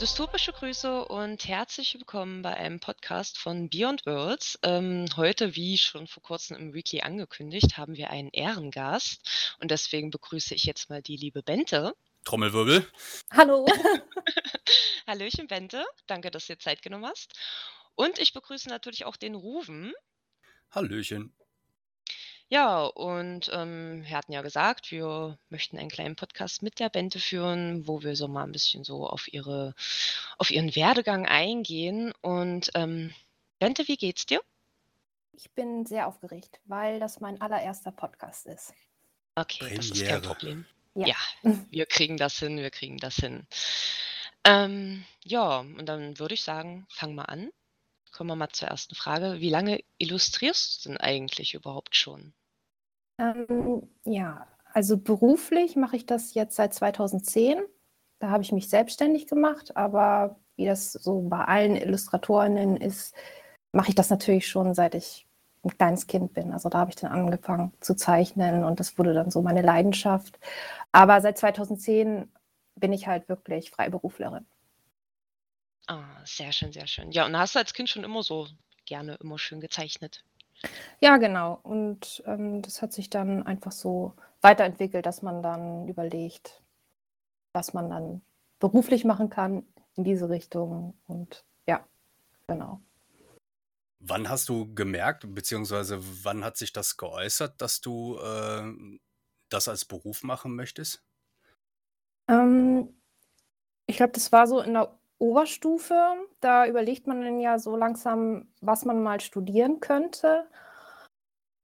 Dystopische Grüße und herzlich willkommen bei einem Podcast von Beyond Worlds. Ähm, heute, wie schon vor kurzem im Weekly angekündigt, haben wir einen Ehrengast und deswegen begrüße ich jetzt mal die liebe Bente. Trommelwirbel. Hallo. Hallöchen, Bente. Danke, dass du dir Zeit genommen hast. Und ich begrüße natürlich auch den Ruven. Hallöchen. Ja, und ähm, wir hatten ja gesagt, wir möchten einen kleinen Podcast mit der Bente führen, wo wir so mal ein bisschen so auf ihre, auf ihren Werdegang eingehen. Und ähm, Bente, wie geht's dir? Ich bin sehr aufgeregt, weil das mein allererster Podcast ist. Okay, das ist kein Premiere. Problem. Ja. Ja, wir kriegen das hin, wir kriegen das hin. Ähm, ja, und dann würde ich sagen, fang mal an. Kommen wir mal zur ersten Frage. Wie lange illustrierst du denn eigentlich überhaupt schon? Ähm, ja, also beruflich mache ich das jetzt seit 2010. Da habe ich mich selbstständig gemacht, aber wie das so bei allen Illustratorinnen ist, mache ich das natürlich schon seit ich ein kleines Kind bin. Also da habe ich dann angefangen zu zeichnen und das wurde dann so meine Leidenschaft. Aber seit 2010 bin ich halt wirklich Freiberuflerin. Ah, sehr schön, sehr schön. Ja, und hast du als Kind schon immer so gerne immer schön gezeichnet? Ja, genau. Und ähm, das hat sich dann einfach so weiterentwickelt, dass man dann überlegt, was man dann beruflich machen kann in diese Richtung. Und ja, genau. Wann hast du gemerkt, beziehungsweise wann hat sich das geäußert, dass du äh, das als Beruf machen möchtest? Ähm, ich glaube, das war so in der Oberstufe. Da überlegt man dann ja so langsam, was man mal studieren könnte.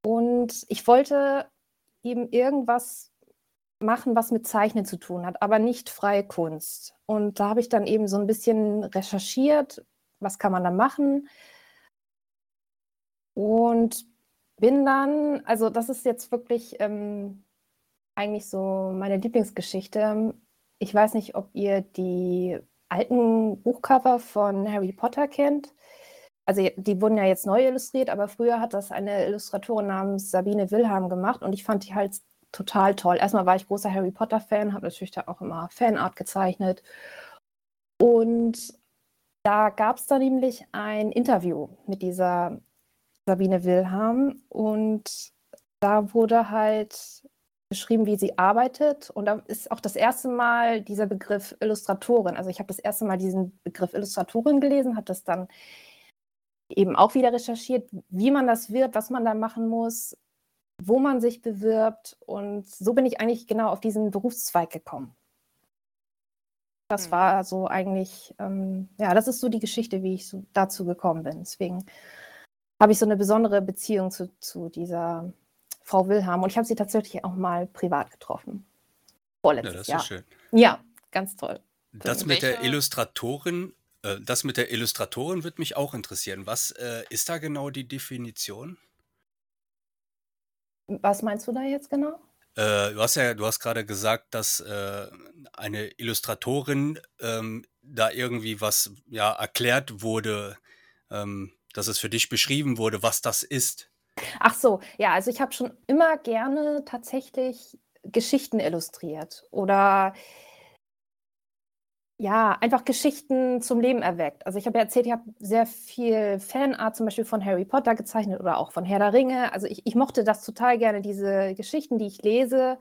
Und ich wollte eben irgendwas machen, was mit Zeichnen zu tun hat, aber nicht freie Kunst. Und da habe ich dann eben so ein bisschen recherchiert, was kann man da machen. Und bin dann, also das ist jetzt wirklich ähm, eigentlich so meine Lieblingsgeschichte. Ich weiß nicht, ob ihr die alten Buchcover von Harry Potter kennt. Also die wurden ja jetzt neu illustriert, aber früher hat das eine Illustratorin namens Sabine Wilhelm gemacht und ich fand die halt total toll. Erstmal war ich großer Harry Potter-Fan, habe natürlich da auch immer Fanart gezeichnet. Und da gab es dann nämlich ein Interview mit dieser Sabine Wilhelm und da wurde halt beschrieben, wie sie arbeitet. Und da ist auch das erste Mal dieser Begriff Illustratorin. Also ich habe das erste Mal diesen Begriff Illustratorin gelesen, habe das dann eben auch wieder recherchiert, wie man das wird, was man da machen muss, wo man sich bewirbt. Und so bin ich eigentlich genau auf diesen Berufszweig gekommen. Das Mhm. war so eigentlich, ähm, ja, das ist so die Geschichte, wie ich so dazu gekommen bin. Deswegen habe ich so eine besondere Beziehung zu, zu dieser Frau Wilhelm. Und ich habe sie tatsächlich auch mal privat getroffen. Ja, Vorletztes das ist Jahr. ja schön. Ja, ganz toll. Das mit der Illustratorin, äh, das mit der Illustratorin wird mich auch interessieren. Was äh, ist da genau die Definition? Was meinst du da jetzt genau? Äh, du hast ja, du hast gerade gesagt, dass äh, eine Illustratorin ähm, da irgendwie was ja erklärt wurde, ähm, dass es für dich beschrieben wurde, was das ist. Ach so, ja, also ich habe schon immer gerne tatsächlich Geschichten illustriert oder ja, einfach Geschichten zum Leben erweckt. Also ich habe ja erzählt, ich habe sehr viel Fanart zum Beispiel von Harry Potter gezeichnet oder auch von Herr der Ringe. Also ich, ich mochte das total gerne, diese Geschichten, die ich lese,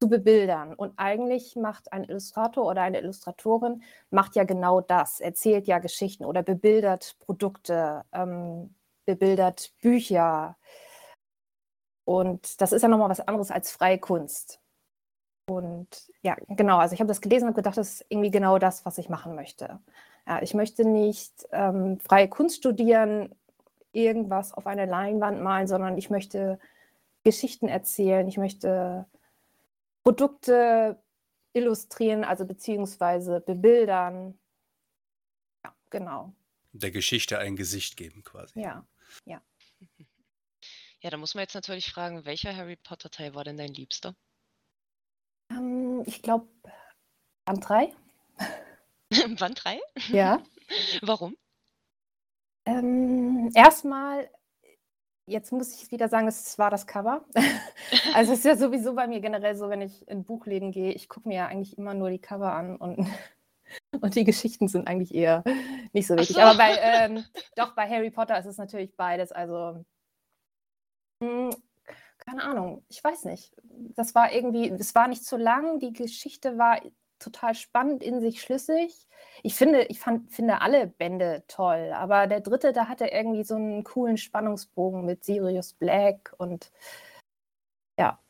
zu bebildern. Und eigentlich macht ein Illustrator oder eine Illustratorin macht ja genau das, erzählt ja Geschichten oder bebildert Produkte, ähm, bebildert Bücher. Und das ist ja nochmal was anderes als freie Kunst. Und ja, genau, also ich habe das gelesen und gedacht, das ist irgendwie genau das, was ich machen möchte. Ja, ich möchte nicht ähm, freie Kunst studieren, irgendwas auf eine Leinwand malen, sondern ich möchte Geschichten erzählen, ich möchte Produkte illustrieren, also beziehungsweise bebildern. Ja, genau. Der Geschichte ein Gesicht geben quasi. Ja. Ja, da muss man jetzt natürlich fragen, welcher Harry Potter Teil war denn dein Liebster? Ähm, ich glaube, Band 3. Band 3? Ja. Warum? Ähm, erstmal, jetzt muss ich wieder sagen, es war das Cover. also es ist ja sowieso bei mir generell so, wenn ich in Buchläden gehe, ich gucke mir ja eigentlich immer nur die Cover an und Und die Geschichten sind eigentlich eher nicht so wichtig. So. Aber bei, ähm, doch, bei Harry Potter ist es natürlich beides. Also, mh, hm, keine Ahnung, ich weiß nicht. Das war irgendwie, es war nicht zu lang, die Geschichte war total spannend, in sich schlüssig. Ich finde, ich fand, finde alle Bände toll, aber der dritte, da hat er irgendwie so einen coolen Spannungsbogen mit Sirius Black und ja,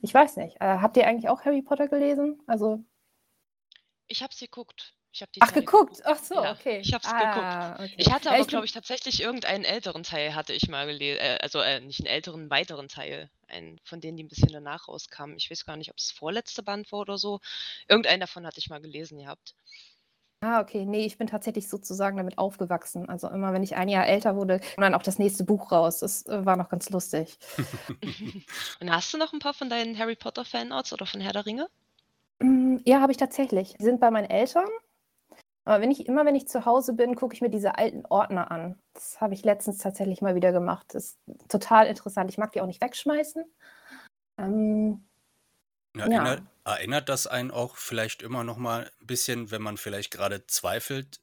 ich weiß nicht. Äh, habt ihr eigentlich auch Harry Potter gelesen? Also ich habe sie geguckt. Ich habe die Ach, Teile geguckt. Ach so, Ja, okay. ich habe es Ah, geguckt. okay. Ich hatte Ja, aber, ich glaube ich, tatsächlich irgendeinen älteren Teil hatte ich mal gelesen, äh, also äh, nicht einen älteren, weiteren Teil, einen von denen, die ein bisschen danach rauskamen. Ich weiß gar nicht, ob es das vorletzte Band war oder so. Irgendeinen davon hatte ich mal gelesen gehabt. Ah, okay. Nee, ich bin tatsächlich sozusagen damit aufgewachsen. Also immer, wenn ich ein Jahr älter wurde, kam dann auch das nächste Buch raus. Das äh, war noch ganz lustig. Und hast du noch ein paar von deinen Harry Potter Fanarts oder von Herr der Ringe? Ja, habe ich tatsächlich. Die sind bei meinen Eltern. Aber wenn ich immer, wenn ich zu Hause bin, gucke ich mir diese alten Ordner an. Das habe ich letztens tatsächlich mal wieder gemacht. Das ist total interessant. Ich mag die auch nicht wegschmeißen. Ähm, Erinnert, ja. erinnert das einen auch vielleicht immer noch mal ein bisschen, wenn man vielleicht gerade zweifelt,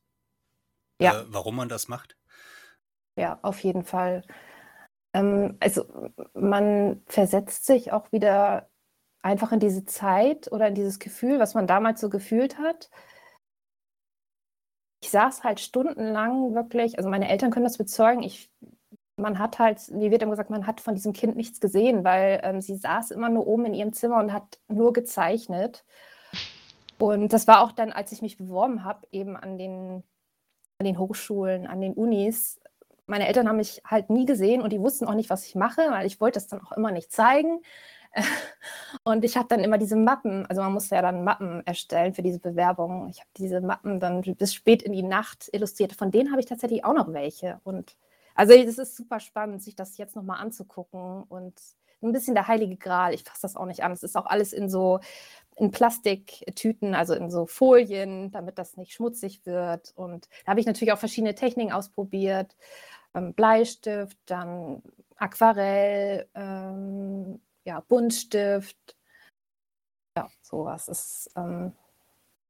ja. äh, warum man das macht? Ja, auf jeden Fall. Ähm, also man versetzt sich auch wieder einfach in diese Zeit oder in dieses Gefühl, was man damals so gefühlt hat ich saß halt stundenlang wirklich, also meine Eltern können das bezeugen, ich, man hat halt, wie wird immer gesagt, man hat von diesem Kind nichts gesehen, weil ähm, sie saß immer nur oben in ihrem Zimmer und hat nur gezeichnet. Und das war auch dann, als ich mich beworben habe, eben an den, an den Hochschulen, an den Unis. Meine Eltern haben mich halt nie gesehen und die wussten auch nicht, was ich mache, weil ich wollte das dann auch immer nicht zeigen. Und ich habe dann immer diese Mappen, also man musste ja dann Mappen erstellen für diese Bewerbung. Ich habe diese Mappen dann bis spät in die Nacht illustriert. Von denen habe ich tatsächlich auch noch welche. Und also es ist super spannend, sich das jetzt nochmal anzugucken. Und ein bisschen der heilige Gral. Ich fasse das auch nicht an. Es ist auch alles in so in Plastiktüten, also in so Folien, damit das nicht schmutzig wird. Und da habe ich natürlich auch verschiedene Techniken ausprobiert. Ähm, Bleistift, dann Aquarell, ähm, ja, Buntstift. Ja, sowas ist ähm,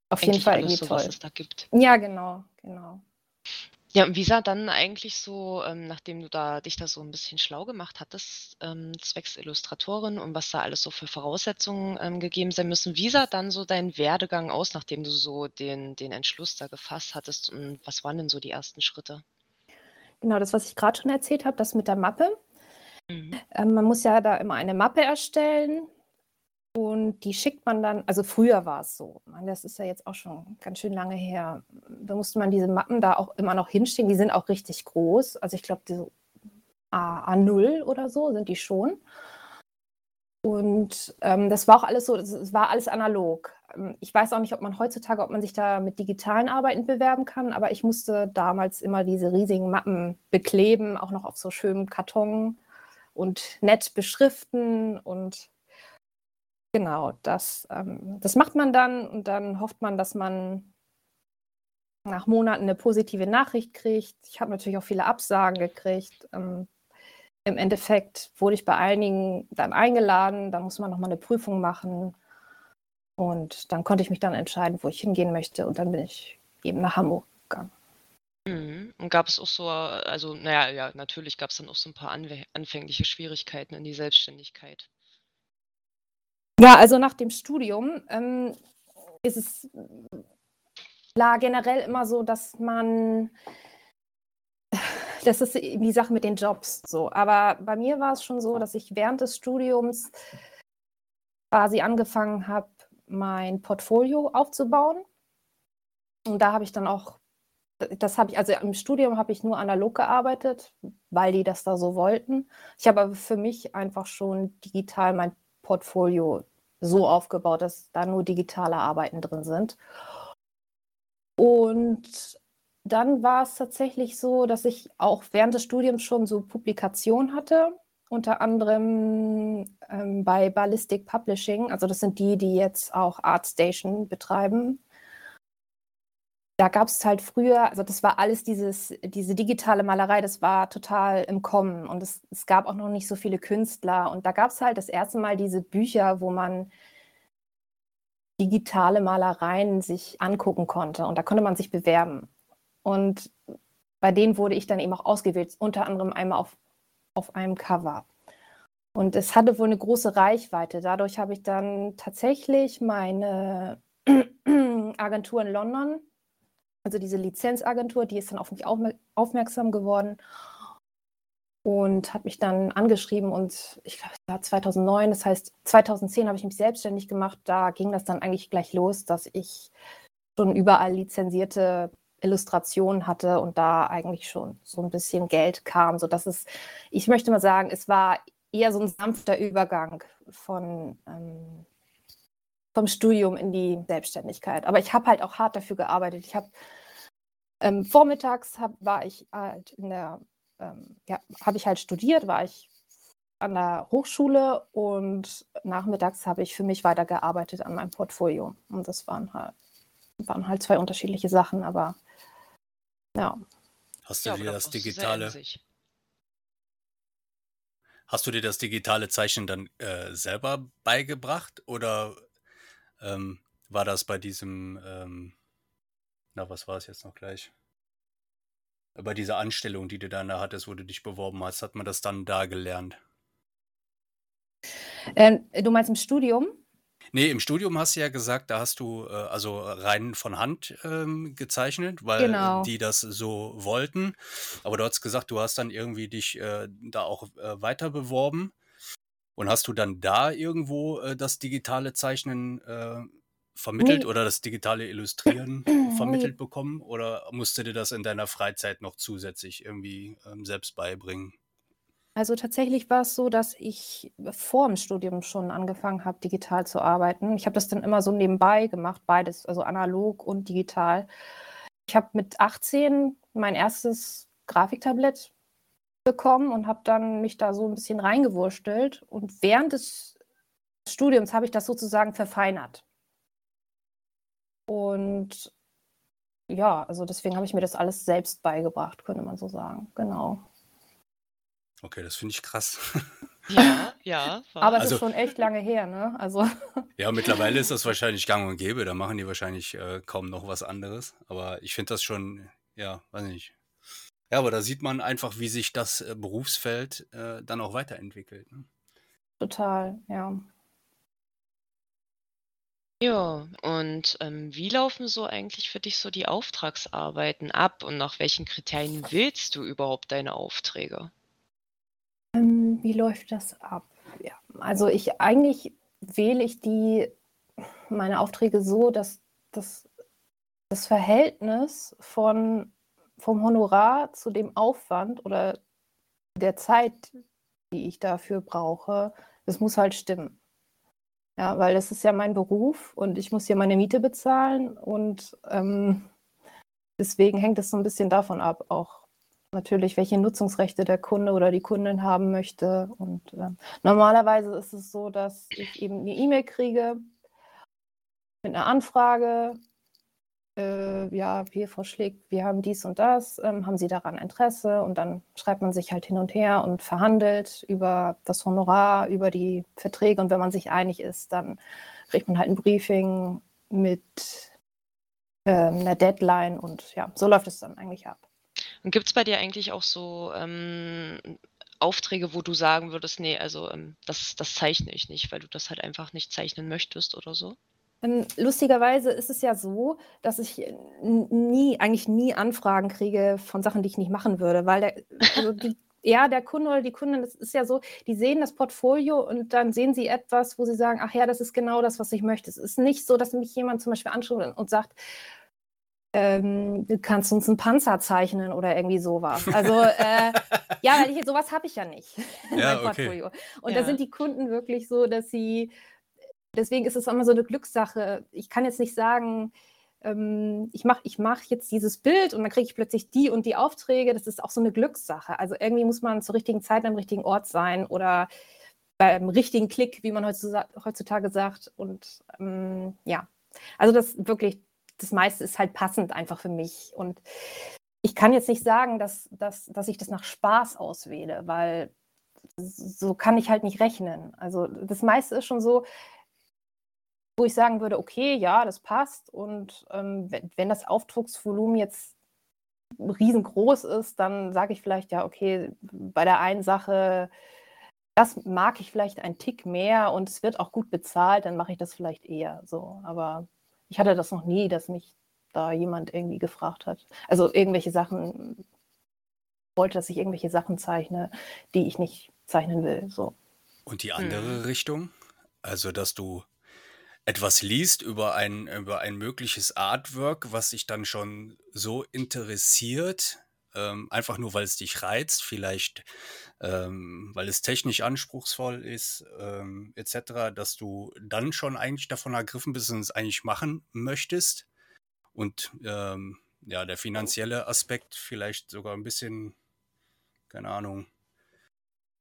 auf jeden Fall alles so, was toll. es da gibt. Ja, genau, genau. Ja, und wie sah dann eigentlich so, ähm, nachdem du da dich da so ein bisschen schlau gemacht hattest, ähm, zwecks Illustratorin und was da alles so für Voraussetzungen ähm, gegeben sein müssen, wie sah dann so dein Werdegang aus, nachdem du so den, den Entschluss da gefasst hattest und was waren denn so die ersten Schritte? Genau, das, was ich gerade schon erzählt habe, das mit der Mappe. Mhm. Ähm, man muss ja da immer eine Mappe erstellen und die schickt man dann, also früher war es so, das ist ja jetzt auch schon ganz schön lange her, da musste man diese Mappen da auch immer noch hinstellen, die sind auch richtig groß, also ich glaube, diese A, A0 oder so sind die schon. Und ähm, das war auch alles so, es war alles analog. Ähm, ich weiß auch nicht, ob man heutzutage, ob man sich da mit digitalen Arbeiten bewerben kann, aber ich musste damals immer diese riesigen Mappen bekleben, auch noch auf so schönem Karton und nett beschriften und genau, das, ähm, das macht man dann und dann hofft man, dass man nach Monaten eine positive Nachricht kriegt. Ich habe natürlich auch viele Absagen gekriegt. Ähm, Im Endeffekt wurde ich bei einigen dann eingeladen, da muss man nochmal eine Prüfung machen und dann konnte ich mich dann entscheiden, wo ich hingehen möchte und dann bin ich eben nach Hamburg gegangen. Mhm. Und gab es auch so, also naja, ja, natürlich gab es dann auch so ein paar anwe anfängliche Schwierigkeiten in die Selbstständigkeit. Ja, also nach dem Studium ähm, ist es klar generell immer so, dass man, das ist die Sache mit den Jobs so. Aber bei mir war es schon so, dass ich während des Studiums quasi angefangen habe, mein Portfolio aufzubauen. Und da habe ich dann auch das habe ich, also im Studium habe ich nur analog gearbeitet, weil die das da so wollten. Ich habe aber für mich einfach schon digital mein Portfolio so aufgebaut, dass da nur digitale Arbeiten drin sind. Und dann war es tatsächlich so, dass ich auch während des Studiums schon so Publikationen hatte, unter anderem ähm, bei Ballistic Publishing. Also das sind die, die jetzt auch ArtStation betreiben da gab es halt früher, also das war alles dieses, diese digitale Malerei, das war total im Kommen und es, es gab auch noch nicht so viele Künstler und da gab es halt das erste Mal diese Bücher, wo man digitale Malereien sich angucken konnte. Und da konnte man sich bewerben. Und bei denen wurde ich dann eben auch ausgewählt, unter anderem einmal auf, auf einem Cover. Und es hatte wohl eine große Reichweite. Dadurch habe ich dann tatsächlich meine Agentur in London, also diese Lizenzagentur, die ist dann auf mich aufmerksam geworden und hat mich dann angeschrieben und ich glaube, es war 2009, das heißt 2010 habe ich mich selbstständig gemacht. Da ging das dann eigentlich gleich los, dass ich schon überall lizenzierte Illustrationen hatte und da eigentlich schon so ein bisschen Geld kam, so dass es, ich möchte mal sagen, es war eher so ein sanfter Übergang von ähm, vom Studium in die Selbstständigkeit. Aber ich habe halt auch hart dafür gearbeitet. Ich habe ähm, vormittags hab, war ich halt in der, ähm, ja, habe ich halt studiert, war ich an der Hochschule und nachmittags habe ich für mich weitergearbeitet an meinem Portfolio. Und das waren halt, waren halt zwei unterschiedliche Sachen, aber ja. Hast du ja, dir das digitale Hast du dir das digitale Zeichnen dann äh, selber beigebracht oder ähm, war das bei diesem, ähm, na, was war es jetzt noch gleich? Bei dieser Anstellung, die du dann da hattest, wo du dich beworben hast, hat man das dann da gelernt? Ähm, du meinst im Studium? Nee, im Studium hast du ja gesagt, da hast du äh, also rein von Hand ähm, gezeichnet, weil genau. die das so wollten. Aber du hast gesagt, du hast dann irgendwie dich äh, da auch äh, weiter beworben. Und hast du dann da irgendwo äh, das digitale Zeichnen äh, vermittelt nee. oder das digitale Illustrieren vermittelt bekommen? Oder musst du dir das in deiner Freizeit noch zusätzlich irgendwie ähm, selbst beibringen? Also tatsächlich war es so, dass ich vor dem Studium schon angefangen habe, digital zu arbeiten. Ich habe das dann immer so nebenbei gemacht, beides, also analog und digital. Ich habe mit 18 mein erstes Grafiktablett bekommen und habe dann mich da so ein bisschen reingewurstelt. Und während des Studiums habe ich das sozusagen verfeinert. Und ja, also deswegen habe ich mir das alles selbst beigebracht, könnte man so sagen. Genau. Okay, das finde ich krass. Ja, ja. Aber es also, ist schon echt lange her, ne? Also. Ja, mittlerweile ist das wahrscheinlich gang und gäbe. Da machen die wahrscheinlich äh, kaum noch was anderes. Aber ich finde das schon, ja, weiß nicht, ja, aber da sieht man einfach, wie sich das äh, Berufsfeld äh, dann auch weiterentwickelt. Ne? Total, ja. Ja, und ähm, wie laufen so eigentlich für dich so die Auftragsarbeiten ab und nach welchen Kriterien wählst du überhaupt deine Aufträge? Ähm, wie läuft das ab? Ja, also ich eigentlich wähle ich die meine Aufträge so, dass das, das Verhältnis von vom Honorar zu dem Aufwand oder der Zeit, die ich dafür brauche, das muss halt stimmen. Ja, weil das ist ja mein Beruf und ich muss ja meine Miete bezahlen und ähm, deswegen hängt es so ein bisschen davon ab, auch natürlich, welche Nutzungsrechte der Kunde oder die Kundin haben möchte. Und äh, normalerweise ist es so, dass ich eben eine E-Mail kriege mit einer Anfrage äh, ja, hier Schlick, wir haben dies und das, ähm, haben Sie daran Interesse? Und dann schreibt man sich halt hin und her und verhandelt über das Honorar, über die Verträge. Und wenn man sich einig ist, dann kriegt man halt ein Briefing mit ähm, einer Deadline und ja, so läuft es dann eigentlich ab. Und gibt es bei dir eigentlich auch so ähm, Aufträge, wo du sagen würdest, nee, also ähm, das, das zeichne ich nicht, weil du das halt einfach nicht zeichnen möchtest oder so? Lustigerweise ist es ja so, dass ich nie, eigentlich nie Anfragen kriege von Sachen, die ich nicht machen würde, weil der, also die, ja, der Kunde oder die Kundin, das ist ja so, die sehen das Portfolio und dann sehen sie etwas, wo sie sagen, ach ja, das ist genau das, was ich möchte. Es ist nicht so, dass mich jemand zum Beispiel anschreibt und sagt, ähm, du kannst uns einen Panzer zeichnen oder irgendwie sowas. Also äh, ja, weil ich, sowas habe ich ja nicht in ja, meinem Portfolio. Okay. Und ja. da sind die Kunden wirklich so, dass sie deswegen ist es immer so eine Glückssache. Ich kann jetzt nicht sagen, ähm, ich mache ich mach jetzt dieses Bild und dann kriege ich plötzlich die und die Aufträge. Das ist auch so eine Glückssache. Also irgendwie muss man zur richtigen Zeit am richtigen Ort sein oder beim richtigen Klick, wie man heutzutage sagt. Und ähm, ja, also das wirklich, das meiste ist halt passend einfach für mich. Und ich kann jetzt nicht sagen, dass, dass, dass ich das nach Spaß auswähle, weil so kann ich halt nicht rechnen. Also das meiste ist schon so, wo ich sagen würde, okay, ja, das passt. Und ähm, wenn, wenn das Aufdrucksvolumen jetzt riesengroß ist, dann sage ich vielleicht, ja, okay, bei der einen Sache, das mag ich vielleicht einen Tick mehr und es wird auch gut bezahlt, dann mache ich das vielleicht eher so. Aber ich hatte das noch nie, dass mich da jemand irgendwie gefragt hat. Also irgendwelche Sachen, wollte, dass ich irgendwelche Sachen zeichne, die ich nicht zeichnen will. So. Und die andere hm. Richtung? Also, dass du etwas liest über ein, über ein mögliches Artwork, was dich dann schon so interessiert, ähm, einfach nur weil es dich reizt, vielleicht ähm, weil es technisch anspruchsvoll ist, ähm, etc., dass du dann schon eigentlich davon ergriffen bist und es eigentlich machen möchtest. Und ähm, ja, der finanzielle Aspekt vielleicht sogar ein bisschen, keine Ahnung,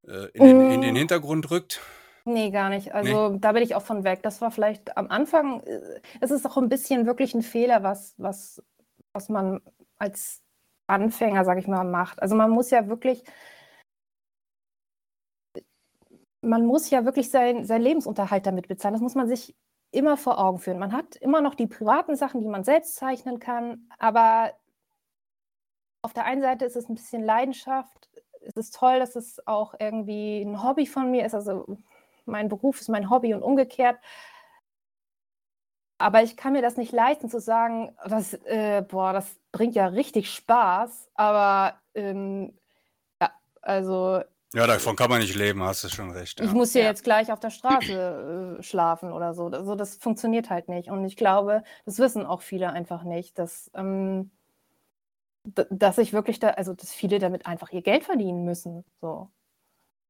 äh, in, den, in den mm. Hintergrund rückt. Nee, gar nicht. Also nee. da bin ich auch von weg. Das war vielleicht am Anfang, äh, es ist auch ein bisschen wirklich ein Fehler, was, was, was man als Anfänger, sage ich mal, macht. Also man muss ja wirklich, man muss ja wirklich sein, sein Lebensunterhalt damit bezahlen. Das muss man sich immer vor Augen führen. Man hat immer noch die privaten Sachen, die man selbst zeichnen kann, aber auf der einen Seite ist es ein bisschen Leidenschaft. Es ist toll, dass es auch irgendwie ein Hobby von mir ist. Also mein Beruf ist mein Hobby und umgekehrt. Aber ich kann mir das nicht leisten zu sagen, das, äh, boah, das bringt ja richtig Spaß, aber ähm, ja, also. Ja, davon kann man nicht leben, hast du schon recht. Ja. Ich muss hier ja. jetzt gleich auf der Straße äh, schlafen oder so. Also das funktioniert halt nicht. Und ich glaube, das wissen auch viele einfach nicht, dass, ähm, dass ich wirklich da, also dass viele damit einfach ihr Geld verdienen müssen. So.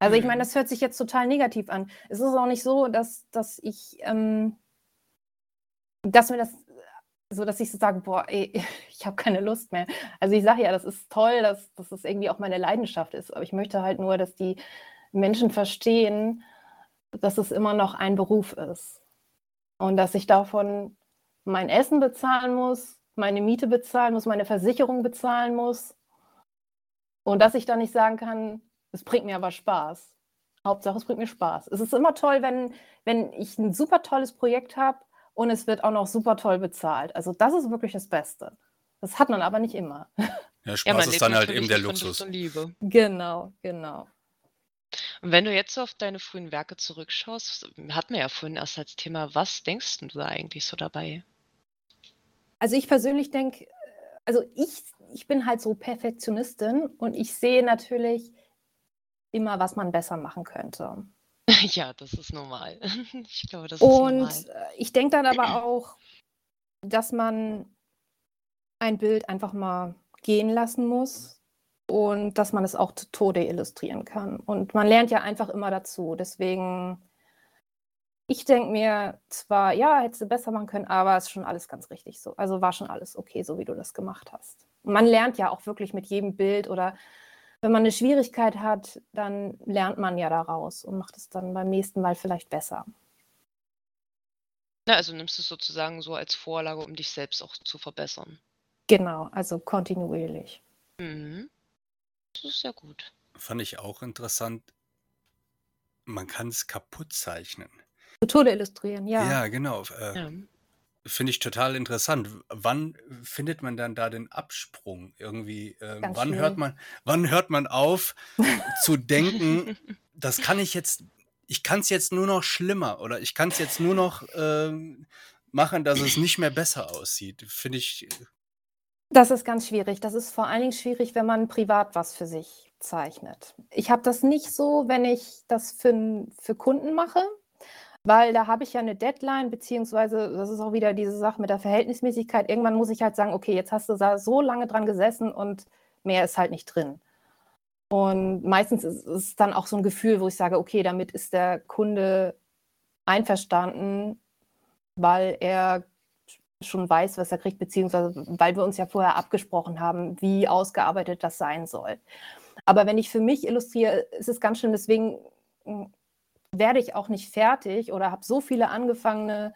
Also ich meine, mhm. das hört sich jetzt total negativ an. Es ist auch nicht so, dass, dass ich, ähm, dass mir das, so dass ich so sage, boah, ey, ich habe keine Lust mehr. Also ich sage ja, das ist toll, dass, dass das irgendwie auch meine Leidenschaft ist. Aber ich möchte halt nur, dass die Menschen verstehen, dass es immer noch ein Beruf ist. Und dass ich davon mein Essen bezahlen muss, meine Miete bezahlen muss, meine Versicherung bezahlen muss. Und dass ich dann nicht sagen kann, es bringt mir aber Spaß. Hauptsache, es bringt mir Spaß. Es ist immer toll, wenn, wenn ich ein super tolles Projekt habe und es wird auch noch super toll bezahlt. Also das ist wirklich das Beste. Das hat man aber nicht immer. Ja, Spaß ja, ist dann halt eben der Luxus. Liebe. Genau, genau. Und wenn du jetzt auf deine frühen Werke zurückschaust, hatten wir ja vorhin erst als Thema, was denkst du da eigentlich so dabei? Also ich persönlich denke, also ich, ich bin halt so Perfektionistin und ich sehe natürlich immer, was man besser machen könnte. Ja, das ist normal. Ich glaube, das ist Und normal. Äh, ich denke dann aber auch, dass man ein Bild einfach mal gehen lassen muss und dass man es auch zu Tode illustrieren kann. Und man lernt ja einfach immer dazu. Deswegen, ich denke mir zwar, ja, hättest du besser machen können, aber es ist schon alles ganz richtig so. Also war schon alles okay, so wie du das gemacht hast. man lernt ja auch wirklich mit jedem Bild oder wenn man eine Schwierigkeit hat, dann lernt man ja daraus und macht es dann beim nächsten Mal vielleicht besser. Na, also nimmst du es sozusagen so als Vorlage, um dich selbst auch zu verbessern. Genau, also kontinuierlich. Mhm. Das ist sehr gut. Fand ich auch interessant. Man kann es kaputt zeichnen. Zu Tode illustrieren, ja. Ja, genau. Äh, ja. Finde ich total interessant. Wann findet man dann da den Absprung irgendwie? Äh, wann hört man, wann hört man auf zu denken, das kann ich jetzt, ich kann es jetzt nur noch schlimmer oder ich kann es jetzt nur noch ähm, machen, dass es nicht mehr besser aussieht. Finde ich. Äh das ist ganz schwierig. Das ist vor allen Dingen schwierig, wenn man privat was für sich zeichnet. Ich habe das nicht so, wenn ich das für, für Kunden mache weil da habe ich ja eine Deadline, beziehungsweise das ist auch wieder diese Sache mit der Verhältnismäßigkeit. Irgendwann muss ich halt sagen, okay, jetzt hast du da so lange dran gesessen und mehr ist halt nicht drin. Und meistens ist es dann auch so ein Gefühl, wo ich sage, okay, damit ist der Kunde einverstanden, weil er schon weiß, was er kriegt, beziehungsweise weil wir uns ja vorher abgesprochen haben, wie ausgearbeitet das sein soll. Aber wenn ich für mich illustriere, ist es ganz schön, deswegen werde ich auch nicht fertig oder habe so viele angefangene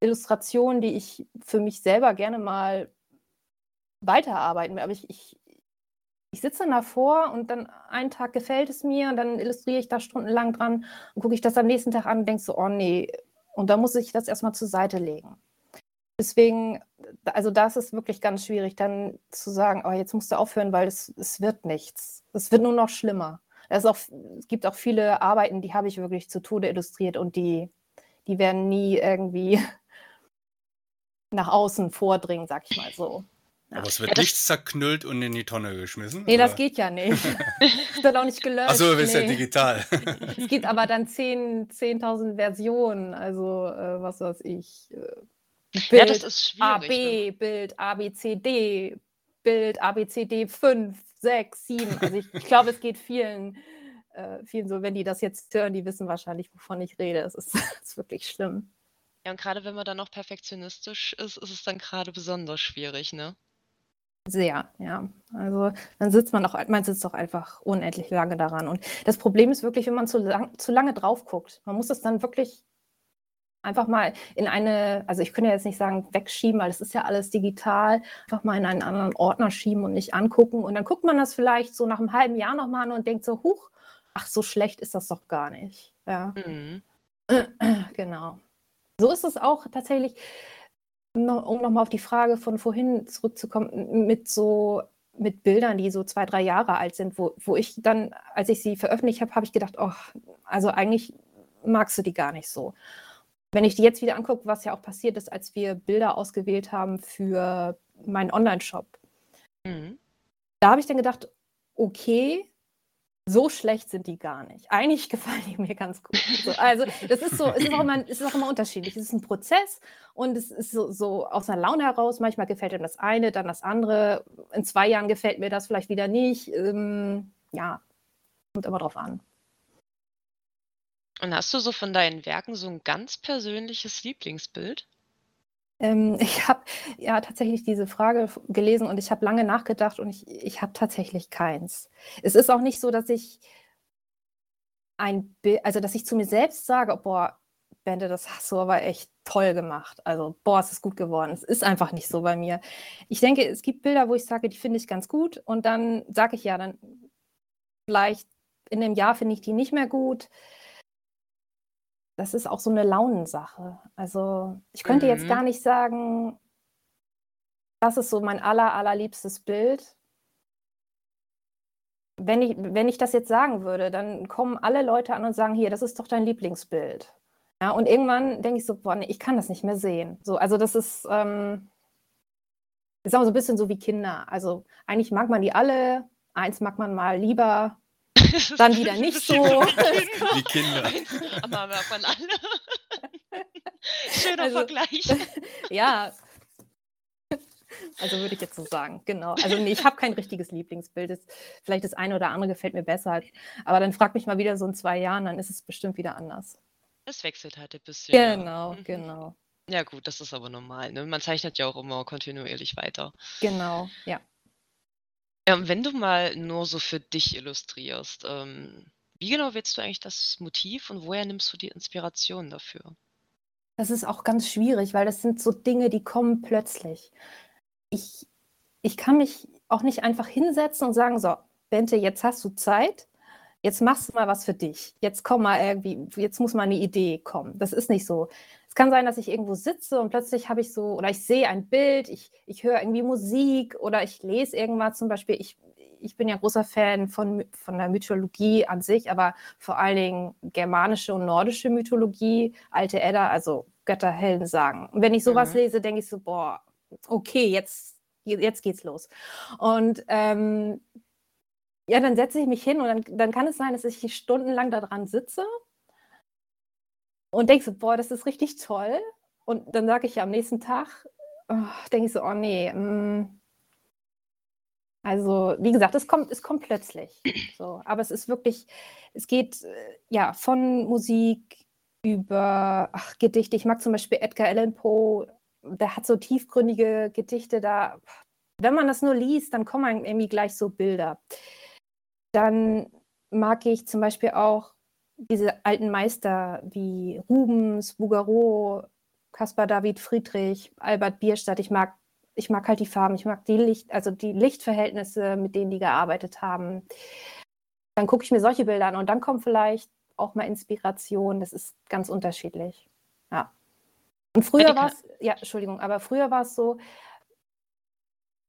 Illustrationen, die ich für mich selber gerne mal weiterarbeiten will. Aber ich, ich, ich sitze dann davor und dann einen Tag gefällt es mir und dann illustriere ich da stundenlang dran und gucke ich das am nächsten Tag an und denke so, oh nee, Und da muss ich das erstmal zur Seite legen. Deswegen, also das ist wirklich ganz schwierig, dann zu sagen, oh, jetzt musst du aufhören, weil es, es wird nichts. Es wird nur noch schlimmer. Es, auch, es gibt auch viele Arbeiten, die habe ich wirklich zu Tode illustriert und die, die werden nie irgendwie nach außen vordringen, sag ich mal so. Aber es wird ja, nichts zerknüllt und in die Tonne geschmissen? Nee, oder? das geht ja nicht. Es wird auch nicht gelöscht. Achso, du bist nee. ja digital. es gibt aber dann 10.000 10 Versionen, also äh, was weiß ich. Äh, Bild ja, das ist schwierig. AB, ne? Bild ABCD, Bild ABCD 5, 6, 7. Also ich, ich glaube, es geht vielen, äh, vielen so, wenn die das jetzt hören, die wissen wahrscheinlich, wovon ich rede. Es ist, ist wirklich schlimm. Ja, und gerade wenn man dann noch perfektionistisch ist, ist es dann gerade besonders schwierig, ne? Sehr, ja. Also dann sitzt man auch, man sitzt auch einfach unendlich lange daran. Und das Problem ist wirklich, wenn man zu, lang, zu lange drauf guckt. Man muss es dann wirklich einfach mal in eine, also ich könnte jetzt nicht sagen wegschieben, weil es ist ja alles digital, einfach mal in einen anderen Ordner schieben und nicht angucken. Und dann guckt man das vielleicht so nach einem halben Jahr nochmal an und denkt so, huch, ach, so schlecht ist das doch gar nicht. Ja. Mhm. Genau. So ist es auch tatsächlich um nochmal auf die Frage von vorhin zurückzukommen, mit so mit Bildern, die so zwei, drei Jahre alt sind, wo, wo ich dann, als ich sie veröffentlicht habe, habe ich gedacht, oh, also eigentlich magst du die gar nicht so. Wenn ich die jetzt wieder angucke, was ja auch passiert ist, als wir Bilder ausgewählt haben für meinen Online-Shop, mhm. da habe ich dann gedacht, okay, so schlecht sind die gar nicht. Eigentlich gefallen die mir ganz gut. So, also das ist so, es ist, auch immer, es ist auch immer unterschiedlich. Es ist ein Prozess und es ist so, so aus einer Laune heraus. Manchmal gefällt mir das eine, dann das andere. In zwei Jahren gefällt mir das vielleicht wieder nicht. Ähm, ja, kommt immer drauf an. Und hast du so von deinen Werken so ein ganz persönliches Lieblingsbild? Ähm, ich habe ja tatsächlich diese Frage gelesen und ich habe lange nachgedacht und ich, ich habe tatsächlich keins. Es ist auch nicht so, dass ich ein Bild, also dass ich zu mir selbst sage, boah, Bente, das hast du aber echt toll gemacht. Also, boah, es ist gut geworden. Es ist einfach nicht so bei mir. Ich denke, es gibt Bilder, wo ich sage, die finde ich ganz gut und dann sage ich ja, dann vielleicht in einem Jahr finde ich die nicht mehr gut das ist auch so eine Launensache. Also ich könnte mhm. jetzt gar nicht sagen, das ist so mein aller, allerliebstes Bild. Wenn ich, wenn ich das jetzt sagen würde, dann kommen alle Leute an und sagen, hier, das ist doch dein Lieblingsbild. Ja, und irgendwann denke ich so, boah, nee, ich kann das nicht mehr sehen. So, also das ist, ähm, ist auch so ein bisschen so wie Kinder. Also eigentlich mag man die alle, eins mag man mal lieber, dann wieder nicht so. Die Kinder. Aber von alle. Schöner also, Vergleich. Ja. Also würde ich jetzt so sagen, genau. Also nee, ich habe kein richtiges Lieblingsbild. Das, vielleicht das eine oder andere gefällt mir besser. Aber dann frag mich mal wieder so in zwei Jahren, dann ist es bestimmt wieder anders. Es wechselt halt ein bisschen. Genau, ja. genau. Ja gut, das ist aber normal. Ne? Man zeichnet ja auch immer kontinuierlich weiter. Genau, ja. Ähm, wenn du mal nur so für dich illustrierst, ähm, wie genau wählst du eigentlich das Motiv und woher nimmst du die Inspiration dafür? Das ist auch ganz schwierig, weil das sind so Dinge, die kommen plötzlich. Ich, ich kann mich auch nicht einfach hinsetzen und sagen, so, Bente, jetzt hast du Zeit, jetzt machst du mal was für dich. Jetzt komm mal irgendwie, jetzt muss mal eine Idee kommen. Das ist nicht so kann sein, dass ich irgendwo sitze und plötzlich habe ich so, oder ich sehe ein Bild, ich, ich höre irgendwie Musik oder ich lese irgendwas. Zum Beispiel, ich, ich bin ja großer Fan von, von der Mythologie an sich, aber vor allen Dingen germanische und nordische Mythologie, alte Edda, also Götter, Helden sagen. Und wenn ich sowas mhm. lese, denke ich so, boah, okay, jetzt, jetzt geht's los. Und ähm, ja, dann setze ich mich hin und dann, dann kann es sein, dass ich stundenlang daran sitze und denkst so, boah, das ist richtig toll. Und dann sage ich ja am nächsten Tag, oh, denke ich so, oh nee. Mm. Also, wie gesagt, es kommt, es kommt plötzlich. So, aber es ist wirklich, es geht äh, ja von Musik über ach, Gedichte. Ich mag zum Beispiel Edgar Allan Poe, der hat so tiefgründige Gedichte da. Wenn man das nur liest, dann kommen irgendwie gleich so Bilder. Dann mag ich zum Beispiel auch diese alten Meister wie Rubens, Bouguereau, Caspar David Friedrich, Albert Bierstadt, ich mag, ich mag halt die Farben, ich mag die Licht, also die Lichtverhältnisse, mit denen die gearbeitet haben. Dann gucke ich mir solche Bilder an und dann kommt vielleicht auch mal Inspiration. Das ist ganz unterschiedlich. Ja. Und früher war es, ja, Entschuldigung, aber früher war es so,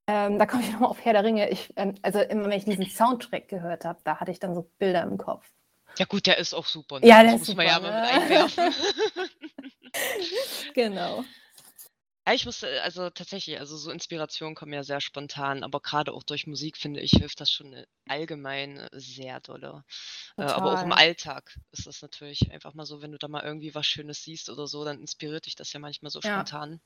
ähm, da komme ich nochmal auf Herr der Ringe. Ich, ähm, also immer, wenn ich diesen Soundtrack gehört habe, da hatte ich dann so Bilder im Kopf. Ja gut, der ist auch super. Ne? Ja, der das ist muss super, man ja mal ne? mit einwerfen. genau. Ja, ich musste, also tatsächlich, also so Inspirationen kommen ja sehr spontan, aber gerade auch durch Musik, finde ich, hilft das schon äh, allgemein äh, sehr dolle. Äh, aber auch im. Alltag ist das natürlich einfach mal so, wenn du da mal irgendwie was Schönes siehst oder so, dann inspiriert dich das ja manchmal so Ja. spontan.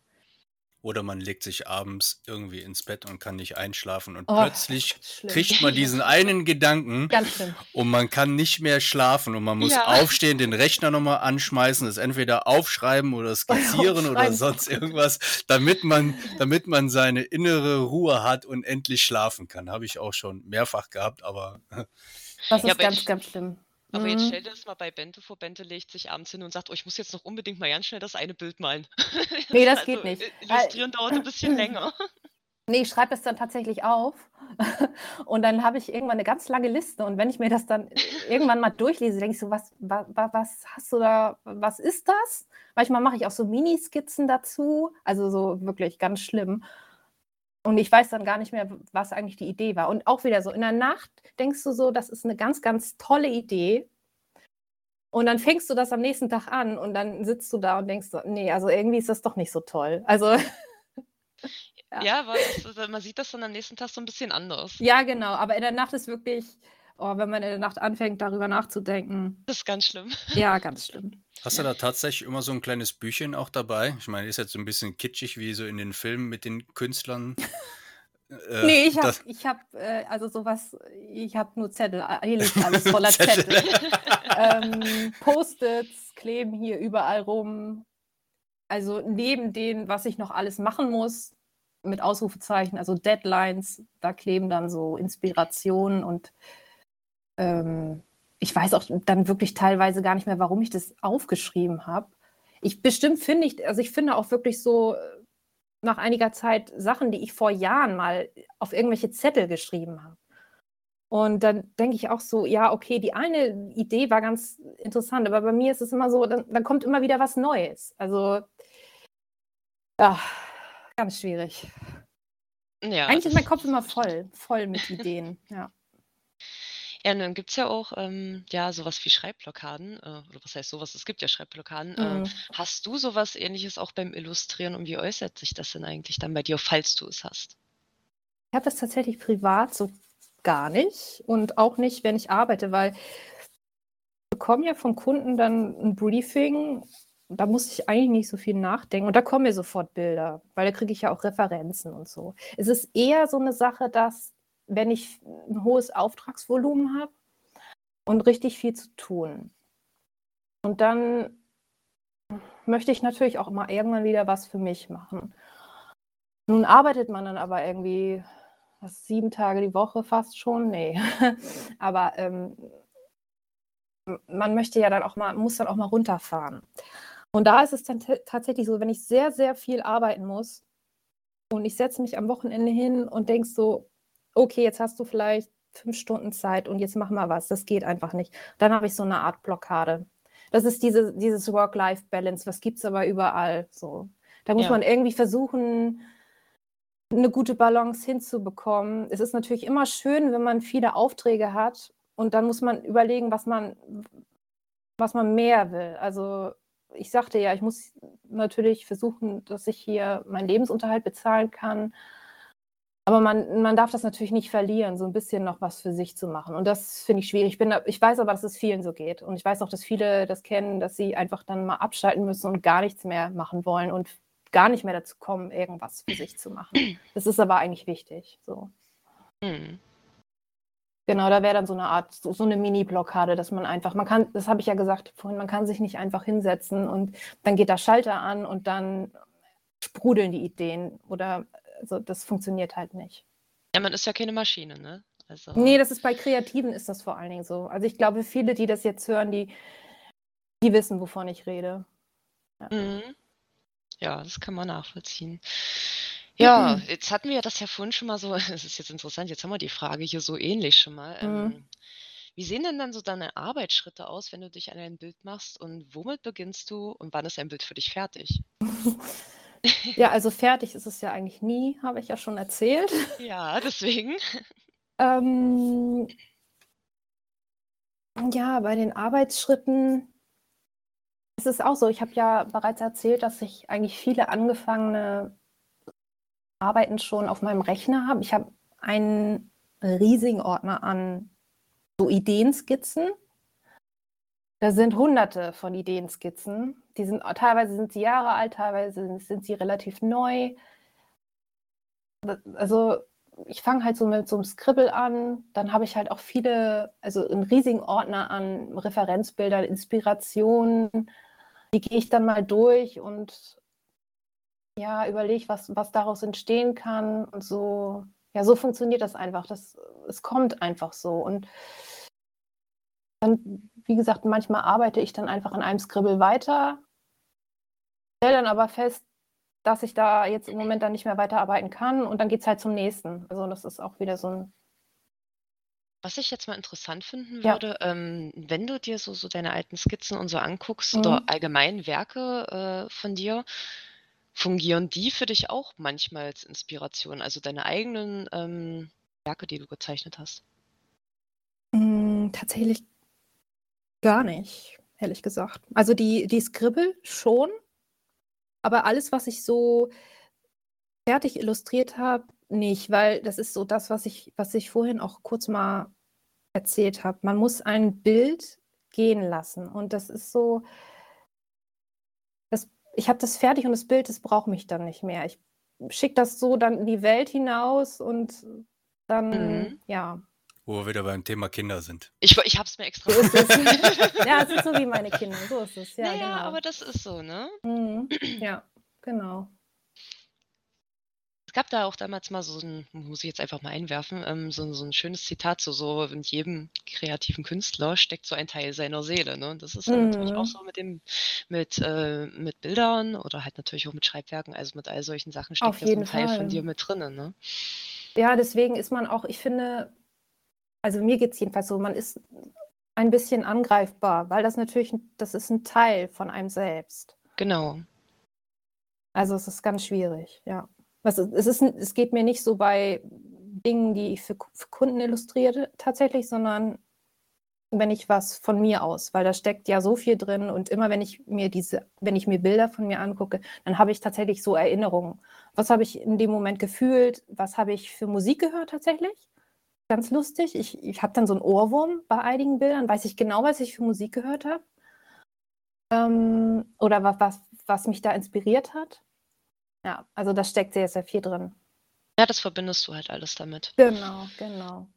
Oder man legt sich abends irgendwie ins Bett und kann nicht einschlafen und Oh, plötzlich kriegt man diesen einen Gedanken Ganz schlimm. und man kann nicht mehr schlafen und man muss Ja. aufstehen, den Rechner nochmal anschmeißen, es entweder aufschreiben oder skizzieren oder sonst irgendwas, damit man, damit man seine innere Ruhe hat und endlich schlafen kann. Habe ich auch schon mehrfach gehabt, aber Das Ja, ist aber ganz, ganz schlimm. Aber jetzt Mhm. stell dir das mal bei Bente vor. Bente legt sich abends hin und sagt, oh, ich muss jetzt noch unbedingt mal ganz schnell das eine Bild malen. Nee, das Also, geht nicht. äh, Illustrieren dauert ein bisschen länger. Nee, ich schreibe es dann tatsächlich auf und dann habe ich irgendwann eine ganz lange Liste und wenn ich mir das dann irgendwann mal durchlese, denke ich so, was, was, was hast du da, was ist das? Manchmal mache ich auch so Miniskizzen dazu, also so wirklich ganz schlimm. Und ich weiß dann gar nicht mehr, was eigentlich die Idee war. Und auch wieder so, in der Nacht denkst du so, das ist eine ganz, ganz tolle Idee. Und dann fängst du das am nächsten Tag an und dann sitzt du da und denkst so, nee, also irgendwie ist das doch nicht so toll. Also Ja. Ja, aber das, das, man sieht das dann am nächsten Tag so ein bisschen anders. Ja, genau. Aber in der Nacht ist wirklich, oh, wenn man in der Nacht anfängt, darüber nachzudenken. Das ist ganz schlimm. Ja, ganz schlimm. Hast du da tatsächlich immer so ein kleines Büchchen auch dabei? Ich meine, ist jetzt so ein bisschen kitschig wie so in den Filmen mit den Künstlern. Äh, nee, ich habe, ich hab, äh, also sowas, ich habe nur Zettel. Hier liegt alles voller Zettel. Zettel. ähm, Post-its kleben hier überall rum. Also neben dem, was ich noch alles machen muss, mit Ausrufezeichen, also Deadlines, da kleben dann so Inspirationen und ähm, ich weiß auch dann wirklich teilweise gar nicht mehr, warum ich das aufgeschrieben habe. Ich bestimmt finde ich, also ich finde auch wirklich so äh, nach einiger Zeit Sachen, die ich vor Jahren mal auf irgendwelche Zettel geschrieben habe. Und dann denke ich auch so, ja, okay, die eine Idee war ganz interessant, aber bei mir ist es immer so, dann, dann kommt immer wieder was Neues. Also, ja, ganz schwierig. Ja, Eigentlich ist mein Kopf immer voll, voll mit Ideen. Ja. Ja, und dann gibt es ja auch ähm, ja, sowas wie Schreibblockaden. Äh, oder was heißt sowas? Es gibt ja Schreibblockaden. Mhm. Äh, hast du sowas ähnliches auch beim Illustrieren und wie äußert sich das denn eigentlich dann bei dir, falls du es hast? Ich habe das tatsächlich privat so gar nicht und auch nicht, wenn ich arbeite, weil ich bekomme ja vom Kunden dann ein Briefing, da muss ich eigentlich nicht so viel nachdenken und da kommen mir sofort Bilder, weil da kriege ich ja auch Referenzen und so. Es ist eher so eine Sache, dass wenn ich ein hohes Auftragsvolumen habe und richtig viel zu tun und dann möchte ich natürlich auch mal irgendwann wieder was für mich machen. Nun arbeitet man dann aber irgendwie was, sieben Tage die Woche fast schon. Nee. aber ähm, man möchte ja dann auch mal, muss dann auch mal runterfahren. Und da ist es dann tatsächlich so, wenn ich sehr, sehr viel arbeiten muss und ich setze mich am Wochenende hin und denke so, okay, jetzt hast du vielleicht fünf Stunden Zeit und jetzt mach mal was. Das geht einfach nicht. Dann habe ich so eine Art Blockade. Das ist diese, dieses Work-Life-Balance, was gibt es aber überall so. Da muss Ja. man irgendwie versuchen, eine gute Balance hinzubekommen. Es ist natürlich immer schön, wenn man viele Aufträge hat und dann muss man überlegen, was man, was man mehr will. Also ich sagte ja, ich muss natürlich versuchen, dass ich hier meinen Lebensunterhalt bezahlen kann. Aber man, man darf das natürlich nicht verlieren, so ein bisschen noch was für sich zu machen. Und das finde ich schwierig. Ich, bin, ich weiß aber, dass es vielen so geht. Und ich weiß auch, dass viele das kennen, dass sie einfach dann mal abschalten müssen und gar nichts mehr machen wollen und gar nicht mehr dazu kommen, irgendwas für sich zu machen. Das ist aber eigentlich wichtig. So. Hm. Genau, da wäre dann so eine Art, so, so eine Mini-Blockade, dass man einfach, man kann, das habe ich ja gesagt vorhin, man kann sich nicht einfach hinsetzen und dann geht der Schalter an und dann sprudeln die Ideen oder also das funktioniert halt nicht. Ja, man ist ja keine Maschine, ne? Also, Nee, das ist bei Kreativen ist das vor allen Dingen so. Also ich glaube, viele, die das jetzt hören, die, die wissen, wovon ich rede. Mhm. Ja, das kann man nachvollziehen. Ja, jetzt hatten wir das ja vorhin schon mal so, es ist jetzt interessant, jetzt haben wir die Frage hier so ähnlich schon mal. Mhm. Ähm, Wie sehen denn dann so deine Arbeitsschritte aus, wenn du dich an ein Bild machst und womit beginnst du und wann ist ein Bild für dich fertig? Ja, also fertig ist es ja eigentlich nie, habe ich ja schon erzählt. Ja, deswegen. Ähm, ja, bei den Arbeitsschritten ist es auch so. Ich habe ja bereits erzählt, dass ich eigentlich viele angefangene Arbeiten schon auf meinem Rechner habe. Ich habe einen riesigen Ordner an so Ideenskizzen. Da sind hunderte von Ideenskizzen. Die sind, teilweise sind sie Jahre alt, teilweise sind, sind sie relativ neu. Also ich fange halt so mit so einem Scribble an. Dann habe ich halt auch viele, also einen riesigen Ordner an Referenzbildern, Inspirationen. Die gehe ich dann mal durch und ja, überlege, was, was daraus entstehen kann. Und so, ja, so funktioniert das einfach. Das, es kommt einfach so. Und dann, wie gesagt, manchmal arbeite ich dann einfach an einem Scribble weiter, stelle dann aber fest, dass ich da jetzt im Moment dann nicht mehr weiterarbeiten kann und dann geht es halt zum nächsten. Also das ist auch wieder so ein. Was ich jetzt mal interessant finden Ja. würde, ähm, wenn du dir so, so deine alten Skizzen und so anguckst Mhm. oder allgemein Werke äh, von dir, fungieren die für dich auch manchmal als Inspiration, also deine eigenen ähm, Werke, die du gezeichnet hast? Mm, tatsächlich gar nicht, ehrlich gesagt. Also die, die Scribble schon, aber alles, was ich so fertig illustriert habe, nicht, weil das ist so das, was ich, was ich vorhin auch kurz mal erzählt habe. Man muss ein Bild gehen lassen und das ist so, das, ich habe das fertig und das Bild, das braucht mich dann nicht mehr. Ich schicke das so dann in die Welt hinaus und dann, Mhm. ja, Wo wir wieder beim Thema Kinder sind. Ich, ich habe es mir extra. so ist es. ja, es ist so wie meine Kinder, so ist es. Ja, naja, genau. aber das ist so, ne? Mhm. Ja, genau. Es gab da auch damals mal so ein, muss ich jetzt einfach mal einwerfen, ähm, so, so ein schönes Zitat, so, so in jedem kreativen Künstler steckt so ein Teil seiner Seele. Ne? Und das ist dann natürlich auch Mhm. so mit dem, mit, äh, mit Bildern oder halt natürlich auch mit Schreibwerken, also mit all solchen Sachen steckt Auf ja so ein jeden Teil von Fall. dir mit drinnen. Ne? Ja, deswegen ist man auch, ich finde, also mir geht es jedenfalls so, man ist ein bisschen angreifbar, weil das natürlich, das ist ein Teil von einem selbst. Genau. Also es ist ganz schwierig, ja. Also es ist, es geht mir nicht so bei Dingen, die ich für, für Kunden illustriere tatsächlich, sondern wenn ich was von mir aus, weil da steckt ja so viel drin und immer wenn ich mir diese, wenn ich mir Bilder von mir angucke, dann habe ich tatsächlich so Erinnerungen. Was habe ich in dem Moment gefühlt? Was habe ich für Musik gehört tatsächlich? Ganz lustig. Ich, ich habe dann so einen Ohrwurm bei einigen Bildern, weiß ich genau, was ich für Musik gehört habe. Ähm, oder was, was, was mich da inspiriert hat. Ja, also da steckt sehr, sehr viel drin. Ja, das verbindest du halt alles damit. Genau, genau.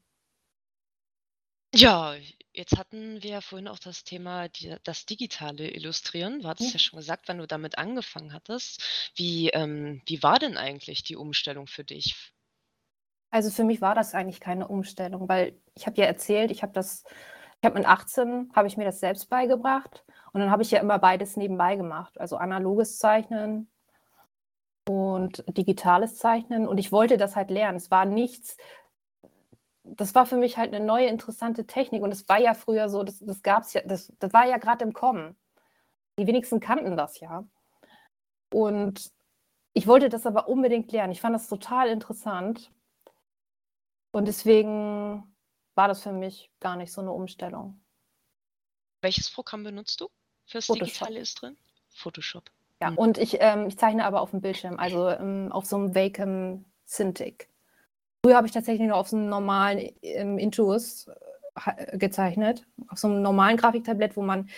Ja, jetzt hatten wir ja vorhin auch das Thema, die, das digitale Illustrieren. Du hattest Ja. ja schon gesagt, wann du damit angefangen hattest. Wie, ähm, wie war denn eigentlich die Umstellung für dich? Also für mich war das eigentlich keine Umstellung, weil ich habe ja erzählt, ich habe das, ich habe mit 18 habe ich mir das selbst beigebracht und dann habe ich ja immer beides nebenbei gemacht, also analoges Zeichnen und digitales Zeichnen und ich wollte das halt lernen. Es war nichts, das war für mich halt eine neue interessante Technik und es war ja früher so, das, das gab es ja, das, das war ja gerade im Kommen. Die wenigsten kannten das ja. Und ich wollte das aber unbedingt lernen. Ich fand das total interessant. Und deswegen war das für mich gar nicht so eine Umstellung. Welches Programm benutzt du fürs Photoshop. digitale Illustrieren? Photoshop. Ja, Mhm. und ich, ähm, ich zeichne aber auf dem Bildschirm, also ähm, auf so einem Wacom Cintiq. Früher habe ich tatsächlich nur auf so einem normalen ähm, Intuos äh, gezeichnet, auf so einem normalen Grafiktablett, wo man,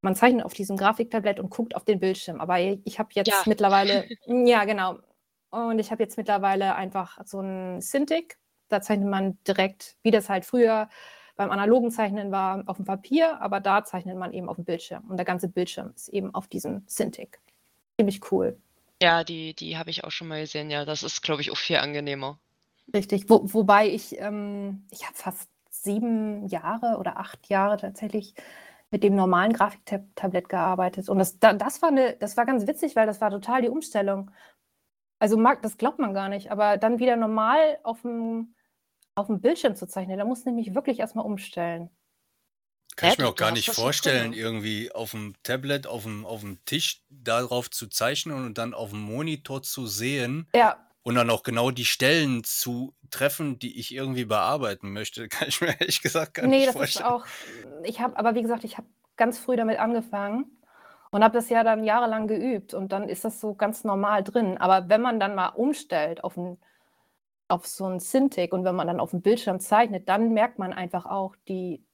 man zeichnet auf diesem Grafiktablett und guckt auf den Bildschirm. Aber ich, ich habe jetzt Ja. mittlerweile, ja genau, und ich habe jetzt mittlerweile einfach so ein Cintiq. Da zeichnet man direkt, wie das halt früher beim analogen Zeichnen war, auf dem Papier, aber da zeichnet man eben auf dem Bildschirm. Und der ganze Bildschirm ist eben auf diesem Cintiq. Ziemlich cool. Ja, die, die habe ich auch schon mal gesehen. Ja, das ist, glaube ich, auch viel angenehmer. Richtig. Wo, wobei ich, ähm, ich habe fast sieben Jahre oder acht Jahre tatsächlich mit dem normalen Grafiktablett gearbeitet. Und das, da, das, war eine, das war ganz witzig, weil das war total die Umstellung. Also mag, das glaubt man gar nicht, aber dann wieder normal auf dem, auf dem Bildschirm zu zeichnen, da muss nämlich wirklich erstmal umstellen. Kann ich mir du, auch gar nicht vorstellen, drin. irgendwie auf dem Tablet, auf dem, auf dem Tisch darauf zu zeichnen und dann auf dem Monitor zu sehen Ja, und dann auch genau die Stellen zu treffen, die ich irgendwie bearbeiten möchte. Kann ich mir ehrlich gesagt gar nee, nicht das ist vorstellen. auch, ich habe, aber wie gesagt, ich habe ganz früh damit angefangen und habe das ja dann jahrelang geübt und dann ist das so ganz normal drin. Aber wenn man dann mal umstellt auf, ein, auf so ein Cintiq und wenn man dann auf dem Bildschirm zeichnet, dann merkt man einfach auch die,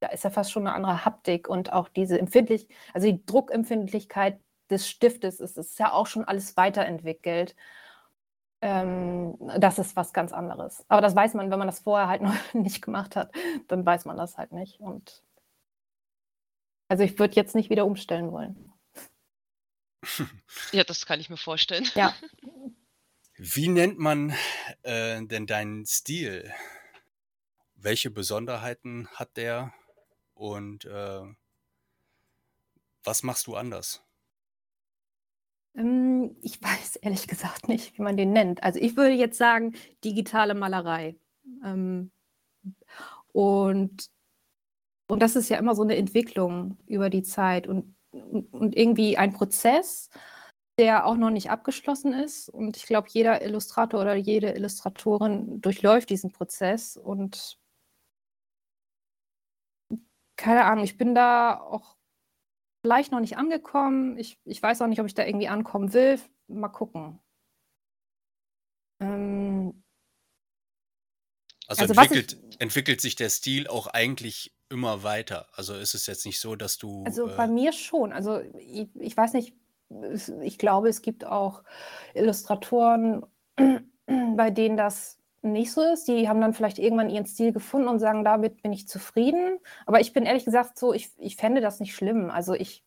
da ist ja fast schon eine andere Haptik und auch diese empfindlich, also die Druckempfindlichkeit des Stiftes ist, ist ja auch schon alles weiterentwickelt. Ähm, das ist was ganz anderes. Aber das weiß man, wenn man das vorher halt noch nicht gemacht hat, dann weiß man das halt nicht. Und also ich würde jetzt nicht wieder umstellen wollen. Ja, das kann ich mir vorstellen. Ja. Wie nennt man äh, denn deinen Stil? Welche Besonderheiten hat der und äh, was machst du anders? Ähm, ich weiß ehrlich gesagt nicht, wie man den nennt. Also ich würde jetzt sagen, digitale Malerei. Ähm, und, und das ist ja immer so eine Entwicklung über die Zeit und, und, und irgendwie ein Prozess, der auch noch nicht abgeschlossen ist. Und ich glaube, jeder Illustrator oder jede Illustratorin durchläuft diesen Prozess. Und keine Ahnung, ich bin da auch vielleicht noch nicht angekommen. Ich, ich weiß auch nicht, ob ich da irgendwie ankommen will. Mal gucken. Ähm, Also, Also was ich- entwickelt, entwickelt sich der Stil auch eigentlich immer weiter. Also ist es jetzt nicht so, dass du. Also äh, bei mir schon. Also ich, ich weiß nicht, ich glaube, es gibt auch Illustratoren, bei denen das nicht so ist. Die haben dann vielleicht irgendwann ihren Stil gefunden und sagen, damit bin ich zufrieden. Aber ich bin ehrlich gesagt so, ich, ich fände das nicht schlimm. Also ich,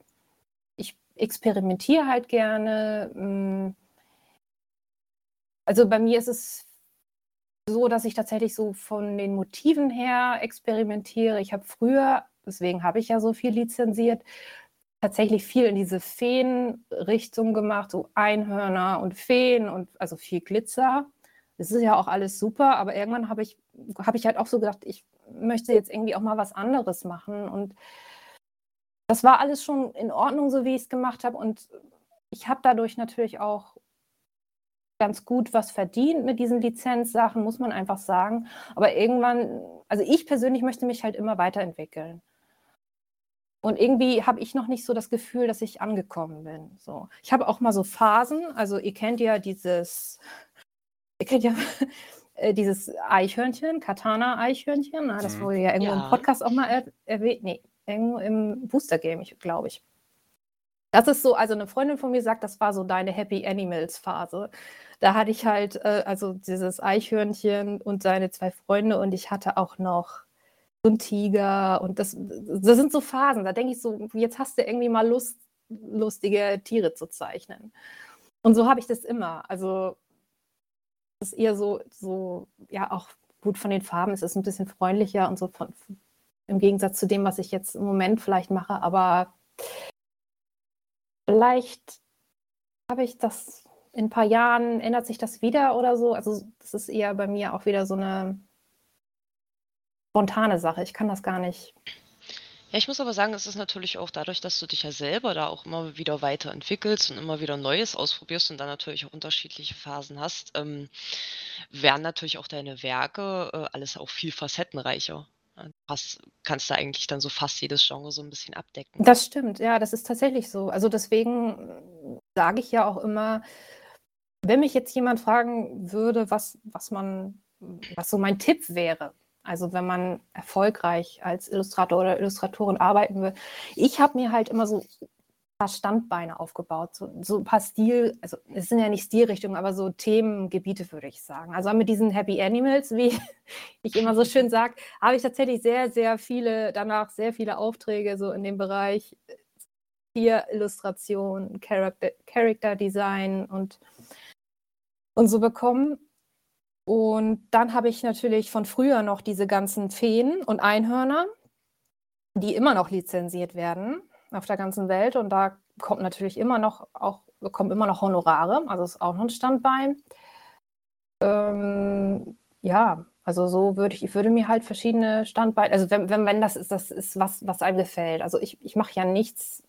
ich experimentiere halt gerne. mm. Also bei mir ist es so, dass ich tatsächlich so von den Motiven her experimentiere. Ich habe früher, deswegen habe ich ja so viel lizenziert, tatsächlich viel in diese Feen-Richtung gemacht, so Einhörner und Feen und also viel Glitzer. Das ist ja auch alles super, aber irgendwann habe ich, habe ich halt auch so gedacht, ich möchte jetzt irgendwie auch mal was anderes machen. Und das war alles schon in Ordnung, so wie ich es gemacht habe. Und ich habe dadurch natürlich auch ganz gut was verdient mit diesen Lizenzsachen, muss man einfach sagen. Aber irgendwann, also ich persönlich möchte mich halt immer weiterentwickeln. Und irgendwie habe ich noch nicht so das Gefühl, dass ich angekommen bin. So. Ich habe auch mal so Phasen, also ihr kennt ja dieses, ihr kennt ja äh, dieses Eichhörnchen, Katana-Eichhörnchen, na, das Mhm. wurde ja irgendwo Ja. im Podcast auch mal er erwähnt, nee, irgendwo im Booster-Game, glaube ich. Das ist so, also eine Freundin von mir sagt, das war so deine Happy Animals-Phase. Da hatte ich halt, äh, also dieses Eichhörnchen und seine zwei Freunde und ich hatte auch noch so einen Tiger und das, das sind so Phasen. Da denke ich so, jetzt hast du irgendwie mal Lust, lustige Tiere zu zeichnen. Und so habe ich das immer. Also das ist eher so, so, ja, auch gut von den Farben. Es ist ein bisschen freundlicher und so von, im Gegensatz zu dem, was ich jetzt im Moment vielleicht mache, aber vielleicht habe ich das in ein paar Jahren, ändert sich das wieder oder so. Also das ist eher bei mir auch wieder so eine spontane Sache. Ich kann das gar nicht. Ja, ich muss aber sagen, es ist natürlich auch dadurch, dass du dich ja selber da auch immer wieder weiterentwickelst und immer wieder Neues ausprobierst und dann natürlich auch unterschiedliche Phasen hast, ähm, werden natürlich auch deine Werke äh, alles auch viel facettenreicher. Du hast, kannst da eigentlich dann so fast jedes Genre so ein bisschen abdecken. Das stimmt, ja, das ist tatsächlich so. Also deswegen äh, sage ich ja auch immer, wenn mich jetzt jemand fragen würde, was, was man, was so mein Tipp wäre, also wenn man erfolgreich als Illustrator oder Illustratorin arbeiten will, ich habe mir halt immer so ein paar Standbeine aufgebaut, so, so ein paar Stil, also es sind ja nicht Stilrichtungen, aber so Themengebiete würde ich sagen. Also mit diesen Happy Animals, wie ich immer so schön sage, habe ich tatsächlich sehr, sehr viele, danach sehr viele Aufträge so in dem Bereich Illustration, Character, Character Design und, und so bekommen. Und dann habe ich natürlich von früher noch diese ganzen Feen und Einhörner, die immer noch lizenziert werden auf der ganzen Welt. Und da kommt natürlich immer noch auch, bekommen immer noch Honorare, also ist auch noch ein Standbein. Ähm, ja, Also so würde ich, ich würde mir halt verschiedene Standbeine, also wenn, wenn, wenn das ist, das ist was, was einem gefällt. Also ich, ich mache ja nichts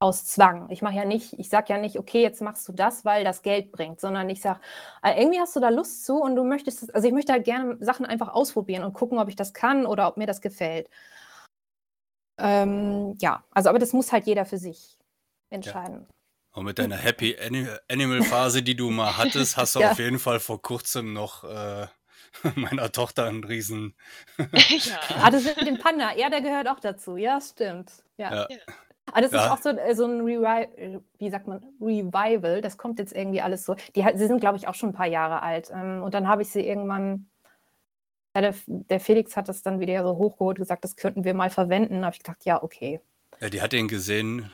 aus Zwang. Ich mache ja nicht, ich sage ja nicht, okay, jetzt machst du das, weil das Geld bringt, sondern ich sage, äh, irgendwie hast du da Lust zu und du möchtest, also ich möchte halt gerne Sachen einfach ausprobieren und gucken, ob ich das kann oder ob mir das gefällt. Ähm, ja, also aber das muss halt jeder für sich entscheiden. Ja. Und mit deiner Happy Animal Phase, die du mal hattest, hast du ja. auf jeden Fall vor kurzem noch äh, meiner Tochter einen riesen. ja. Ah, das mit dem Panda, ja, der gehört auch dazu. Ja, stimmt. Ja. ja. Aber das ja. ist auch so, äh, so ein Revi wie sagt man, Revival. Das kommt jetzt irgendwie alles so. Die, sie sind, glaube ich, auch schon ein paar Jahre alt. Ähm, und dann habe ich sie irgendwann der, der, Felix hat das dann wieder so hochgeholt, gesagt, das könnten wir mal verwenden. Da habe ich gedacht, ja, okay. Ja, die hat ihn gesehen.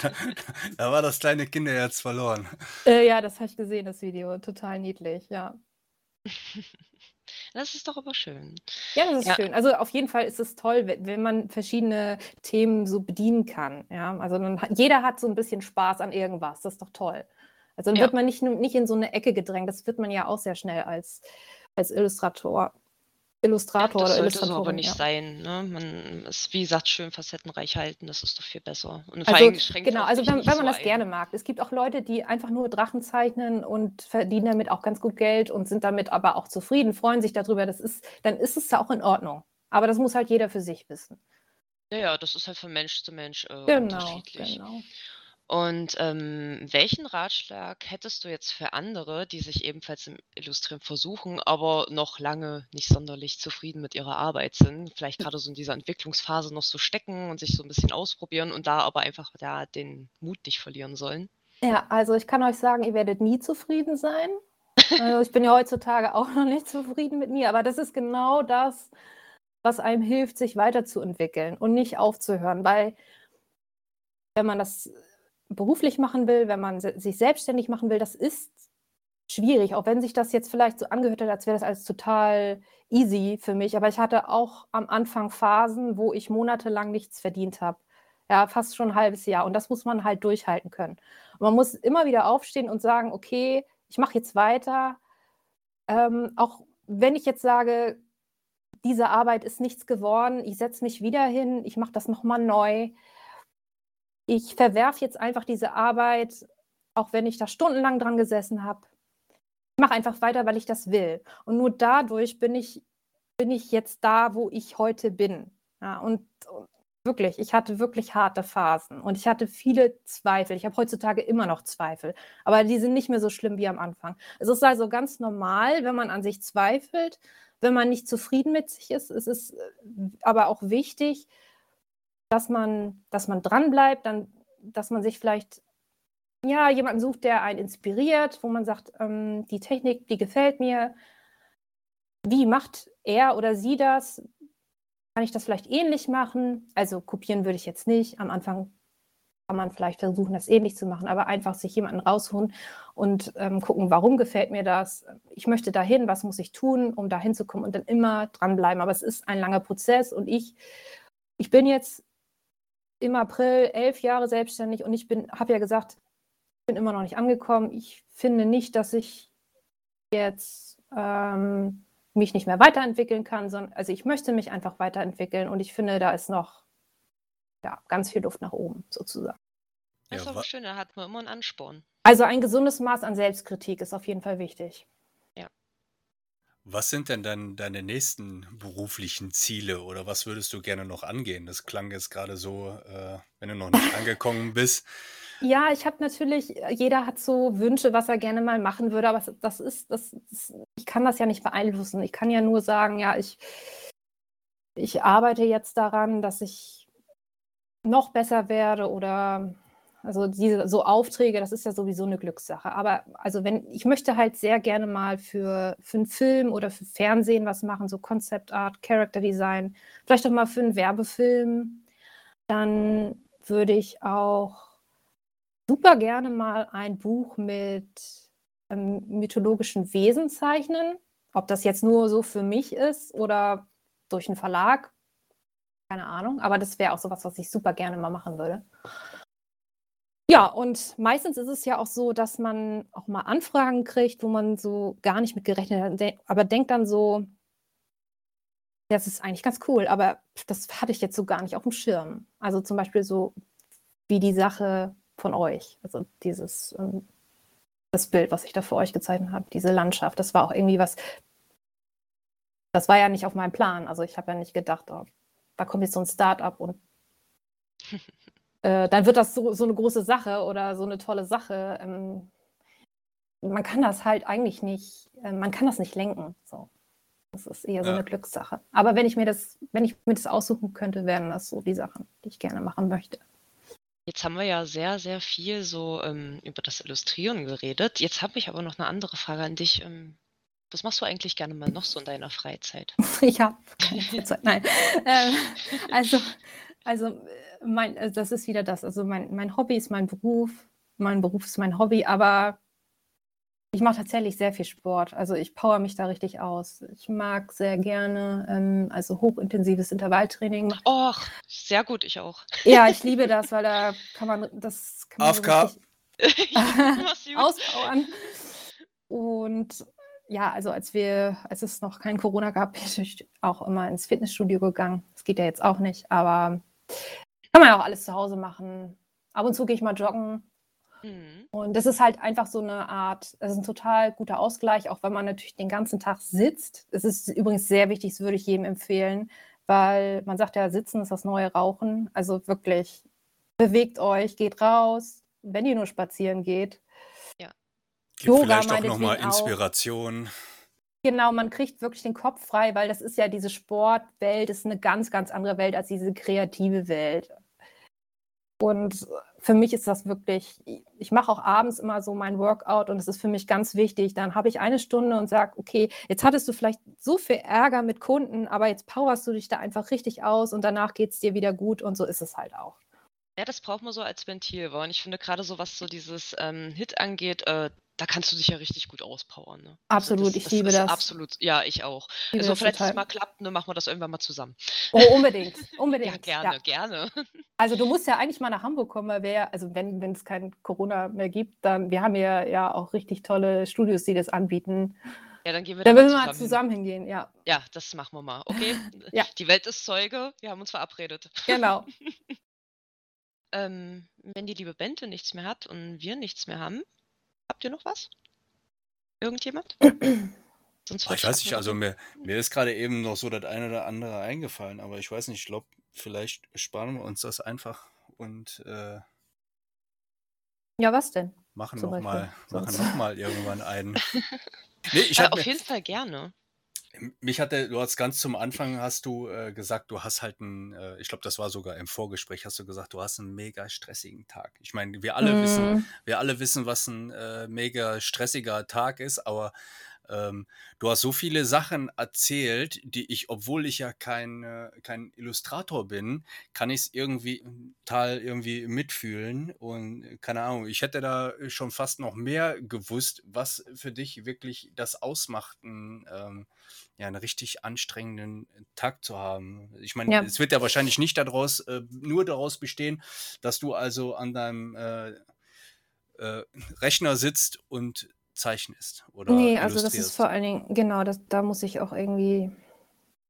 da, da, war das kleine Kinderherz verloren. Äh, ja, das habe ich gesehen, das Video. Total niedlich, ja. Das ist doch aber schön. Ja, das ist ja. schön. Also auf jeden Fall ist es toll, wenn, wenn man verschiedene Themen so bedienen kann. Ja, also dann, jeder hat so ein bisschen Spaß an irgendwas. Das ist doch toll. Also dann ja. wird man nicht, nicht in so eine Ecke gedrängt. Das wird man ja auch sehr schnell als als Illustrator. Illustrator ja, das oder sollte Illustratorin. aber nicht ja. sein. Ne? Man ist, wie gesagt, schön facettenreich halten, das ist doch viel besser. Und also, genau, also wenn, wenn man so das ein. gerne mag. Es gibt auch Leute, die einfach nur Drachen zeichnen und verdienen damit auch ganz gut Geld und sind damit aber auch zufrieden, freuen sich darüber. Das ist, dann ist es ja auch in Ordnung. Aber das muss halt jeder für sich wissen. Ja, ja, das ist halt von Mensch zu Mensch äh, genau, unterschiedlich. Genau. Und ähm, welchen Ratschlag hättest du jetzt für andere, die sich ebenfalls im Illustrieren versuchen, aber noch lange nicht sonderlich zufrieden mit ihrer Arbeit sind? Vielleicht hm. gerade so in dieser Entwicklungsphase noch so stecken und sich so ein bisschen ausprobieren und da aber einfach ja, den Mut nicht verlieren sollen? Ja, also ich kann euch sagen, ihr werdet nie zufrieden sein. Also ich bin ja heutzutage auch noch nicht zufrieden mit mir, aber das ist genau das, was einem hilft, sich weiterzuentwickeln und nicht aufzuhören, weil wenn man das beruflich machen will, wenn man sich selbstständig machen will, das ist schwierig, auch wenn sich das jetzt vielleicht so angehört hat, als wäre das alles total easy für mich. Aber ich hatte auch am Anfang Phasen, wo ich monatelang nichts verdient habe. Ja, fast schon ein halbes Jahr. Und das muss man halt durchhalten können. Und man muss immer wieder aufstehen und sagen, okay, ich mache jetzt weiter. Ähm, auch wenn ich jetzt sage, diese Arbeit ist nichts geworden, ich setze mich wieder hin, ich mache das nochmal neu ich verwerfe jetzt einfach diese Arbeit, auch wenn ich da stundenlang dran gesessen habe. Ich mache einfach weiter, weil ich das will. Und nur dadurch bin ich, bin ich jetzt da, wo ich heute bin. Ja, und, und wirklich, ich hatte wirklich harte Phasen und ich hatte viele Zweifel. Ich habe heutzutage immer noch Zweifel, aber die sind nicht mehr so schlimm wie am Anfang. Es ist also ganz normal, wenn man an sich zweifelt, wenn man nicht zufrieden mit sich ist. Es ist äh, aber auch wichtig, dass man, dass man dranbleibt, dann, dass man sich vielleicht ja, jemanden sucht, der einen inspiriert, wo man sagt, ähm, die Technik, die gefällt mir. Wie macht er oder sie das? Kann ich das vielleicht ähnlich machen? Also kopieren würde ich jetzt nicht. Am Anfang kann man vielleicht versuchen, das ähnlich zu machen, aber einfach sich jemanden rausholen und ähm, gucken, warum gefällt mir das? Ich möchte dahin, was muss ich tun, um dahin zu kommen und dann immer dranbleiben. Aber es ist ein langer Prozess und ich, ich bin jetzt im April elf Jahre selbstständig und ich bin, habe ja gesagt, ich bin immer noch nicht angekommen. Ich finde nicht, dass ich jetzt ähm, mich nicht mehr weiterentwickeln kann, sondern also ich möchte mich einfach weiterentwickeln und ich finde, da ist noch ja, ganz viel Luft nach oben sozusagen. Das ist aber schön, da hat man immer einen Ansporn. Also ein gesundes Maß an Selbstkritik ist auf jeden Fall wichtig. Was sind denn dann deine nächsten beruflichen Ziele oder was würdest du gerne noch angehen? Das klang jetzt gerade so, äh, wenn du noch nicht angekommen bist. Ja, ich habe natürlich, äh, jeder hat so Wünsche, was er gerne mal machen würde, aber das ist, das ist, ich kann das ja nicht beeinflussen. Ich kann ja nur sagen, ja, ich, ich arbeite jetzt daran, dass ich noch besser werde oder also diese so Aufträge, das ist ja sowieso eine Glückssache. Aber also wenn, ich möchte halt sehr gerne mal für, für einen Film oder für Fernsehen was machen, so Concept Art, Character Design, vielleicht auch mal für einen Werbefilm. Dann würde ich auch super gerne mal ein Buch mit ähm, mythologischen Wesen zeichnen. Ob das jetzt nur so für mich ist oder durch einen Verlag, keine Ahnung. Aber das wäre auch sowas, was ich super gerne mal machen würde. Ja, und meistens ist es ja auch so, dass man auch mal Anfragen kriegt, wo man so gar nicht mit gerechnet hat, aber denkt dann so das ist eigentlich ganz cool, aber das hatte ich jetzt so gar nicht auf'm Schirm. Also, zum Beispiel so wie die Sache von euch, also dieses, ähm das Bild, was ich da für euch gezeichnet habe, diese Landschaft, das war auch irgendwie was das war ja nicht auf meinem Plan. Also, ich habe ja nicht gedacht: „Oh, da kommt jetzt so 'n Start-up und äh, dann wird das so so 'ne große Sache oder so 'ne tolle Sache.“ Ähm, man kann das halt eigentlich nicht äh, man kann das nicht lenken, so. Das ist eher so Ja. 'ne Glückssache. Aber wenn ich mir das wenn ich mir das aussuchen könnte, wären das so die Sachen, die ich gerne machen möchte. Jetzt haben wir ja sehr, sehr viel so, ähm, über das Illustrieren geredet. Jetzt habe ich aber noch 'ne andere Frage an dich. Ähm, was machst du eigentlich gerne mal noch so in deiner Freizeit? Ich habe keine Freizeit, nein. Ähm, also also, äh, mein äh, das ist wieder das. Also, mein mein Hobby ist mein Beruf, mein Beruf ist mein Hobby, aber ich mache tatsächlich sehr viel Sport. Also, ich powere mich da richtig aus. Ich mag sehr gerne, ähm, also, hochintensives Intervalltraining. Och, sehr gut, ich auch. Ja, ich liebe das, weil da kann man das kann man so AFK. richtig machst gut. auspowern. Und ja, also, als wir als es noch kein Corona gab, bin ich auch immer ins Fitnessstudio gegangen. Das geht ja jetzt auch nicht, aber kann man ja auch alles zu Hause machen. Ab und zu gehe ich mal joggen. Mhm. Und das ist halt einfach so 'ne Art es ist 'n total guter Ausgleich, auch wenn man natürlich den ganzen Tag sitzt. Es ist übrigens sehr wichtig, das würde ich jedem empfehlen, weil man sagt ja, Sitzen ist das neue Rauchen. Also, wirklich, bewegt euch, geht raus, wenn ihr nur spazieren geht. Ja. Gibt Yoga vielleicht auch noch mal meinetwegen auch. Inspiration. Genau, man kriegt wirklich den Kopf frei, weil das ist ja diese Sportwelt ist 'ne ganz, ganz andere Welt als diese kreative Welt. Und für mich ist das wirklich ich mache auch abends immer so mein Workout und es ist für mich ganz wichtig. Dann habe ich eine Stunde und sage: „Okay, jetzt hattest du vielleicht so viel Ärger mit Kunden, aber jetzt powerst du dich da einfach richtig aus und danach geht's dir wieder gut.“ Und so ist es halt auch. Ja, das braucht man so als Ventil? Und ich finde grade so, was so dieses, ähm, HIIT angeht, äh, da kannst du dich ja richtig gut auspowern, ne? Also, Absolut, das ich das liebe das. absolut ja, ich auch. Ich Also, das falls es mal klappt, ne, machen wir das irgendwann mal zusammen. Oh, unbedingt, Ja, unbedingt, gerne, ja. gerne. Also, du musst ja eigentlich mal nach Hamburg kommen, weil wir ja also, wenn wenn's kein Corona mehr gibt, dann wir haben ja ja auch richtig tolle Studios, die das anbieten. Ja, dann gehen wir Da da mal müssen wir mal zusammen hingehen, ja. Ja, das machen wir mal. Okay, Ja. die Welt ist Zeuge, wir haben uns verabredet. Genau. Ähm, wenn die liebe Bente nichts mehr hat und wir nichts mehr haben, habt ihr noch was? Irgendjemand? Sonst ich weiß nicht, also mir mir ist grade eben noch so das eine oder andere eingefallen, aber ich weiß nicht, ich glaube, vielleicht sparen wir uns das einfach und, äh Ja, was denn machen zum noch Beispiel mal machen sonst? noch mal irgendwann einen. Ne, ich Äh, auf mir jeden Fall gerne. Mich hatte du hast ganz zum Anfang hast du, äh, gesagt, du hast halt 'n äh, ich glaube, das war sogar im Vorgespräch, hast du gesagt, du hast 'n mega stressigen Tag. Ich meine, wir alle wissen Mhm. wir alle wissen, was 'n, äh, mega stressiger Tag ist, aber, ähm, du hast so viele Sachen erzählt, die ich obwohl ich ja kein kein Illustrator bin, kann ich's irgendwie total irgendwie mitfühlen und keine Ahnung, ich hätte da schon fast noch mehr gewusst, was für dich wirklich das ausmacht, 'n, ähm ja, 'n richtig anstrengenden Tag zu haben. Ich meine, Ja. es wird ja wahrscheinlich nicht da draus äh, nur daraus bestehen, dass du also an deinem, äh, äh, Rechner sitzt und zeichnest oder Ne, also, das ist vor allen Dingen genau, das da muss ich auch irgendwie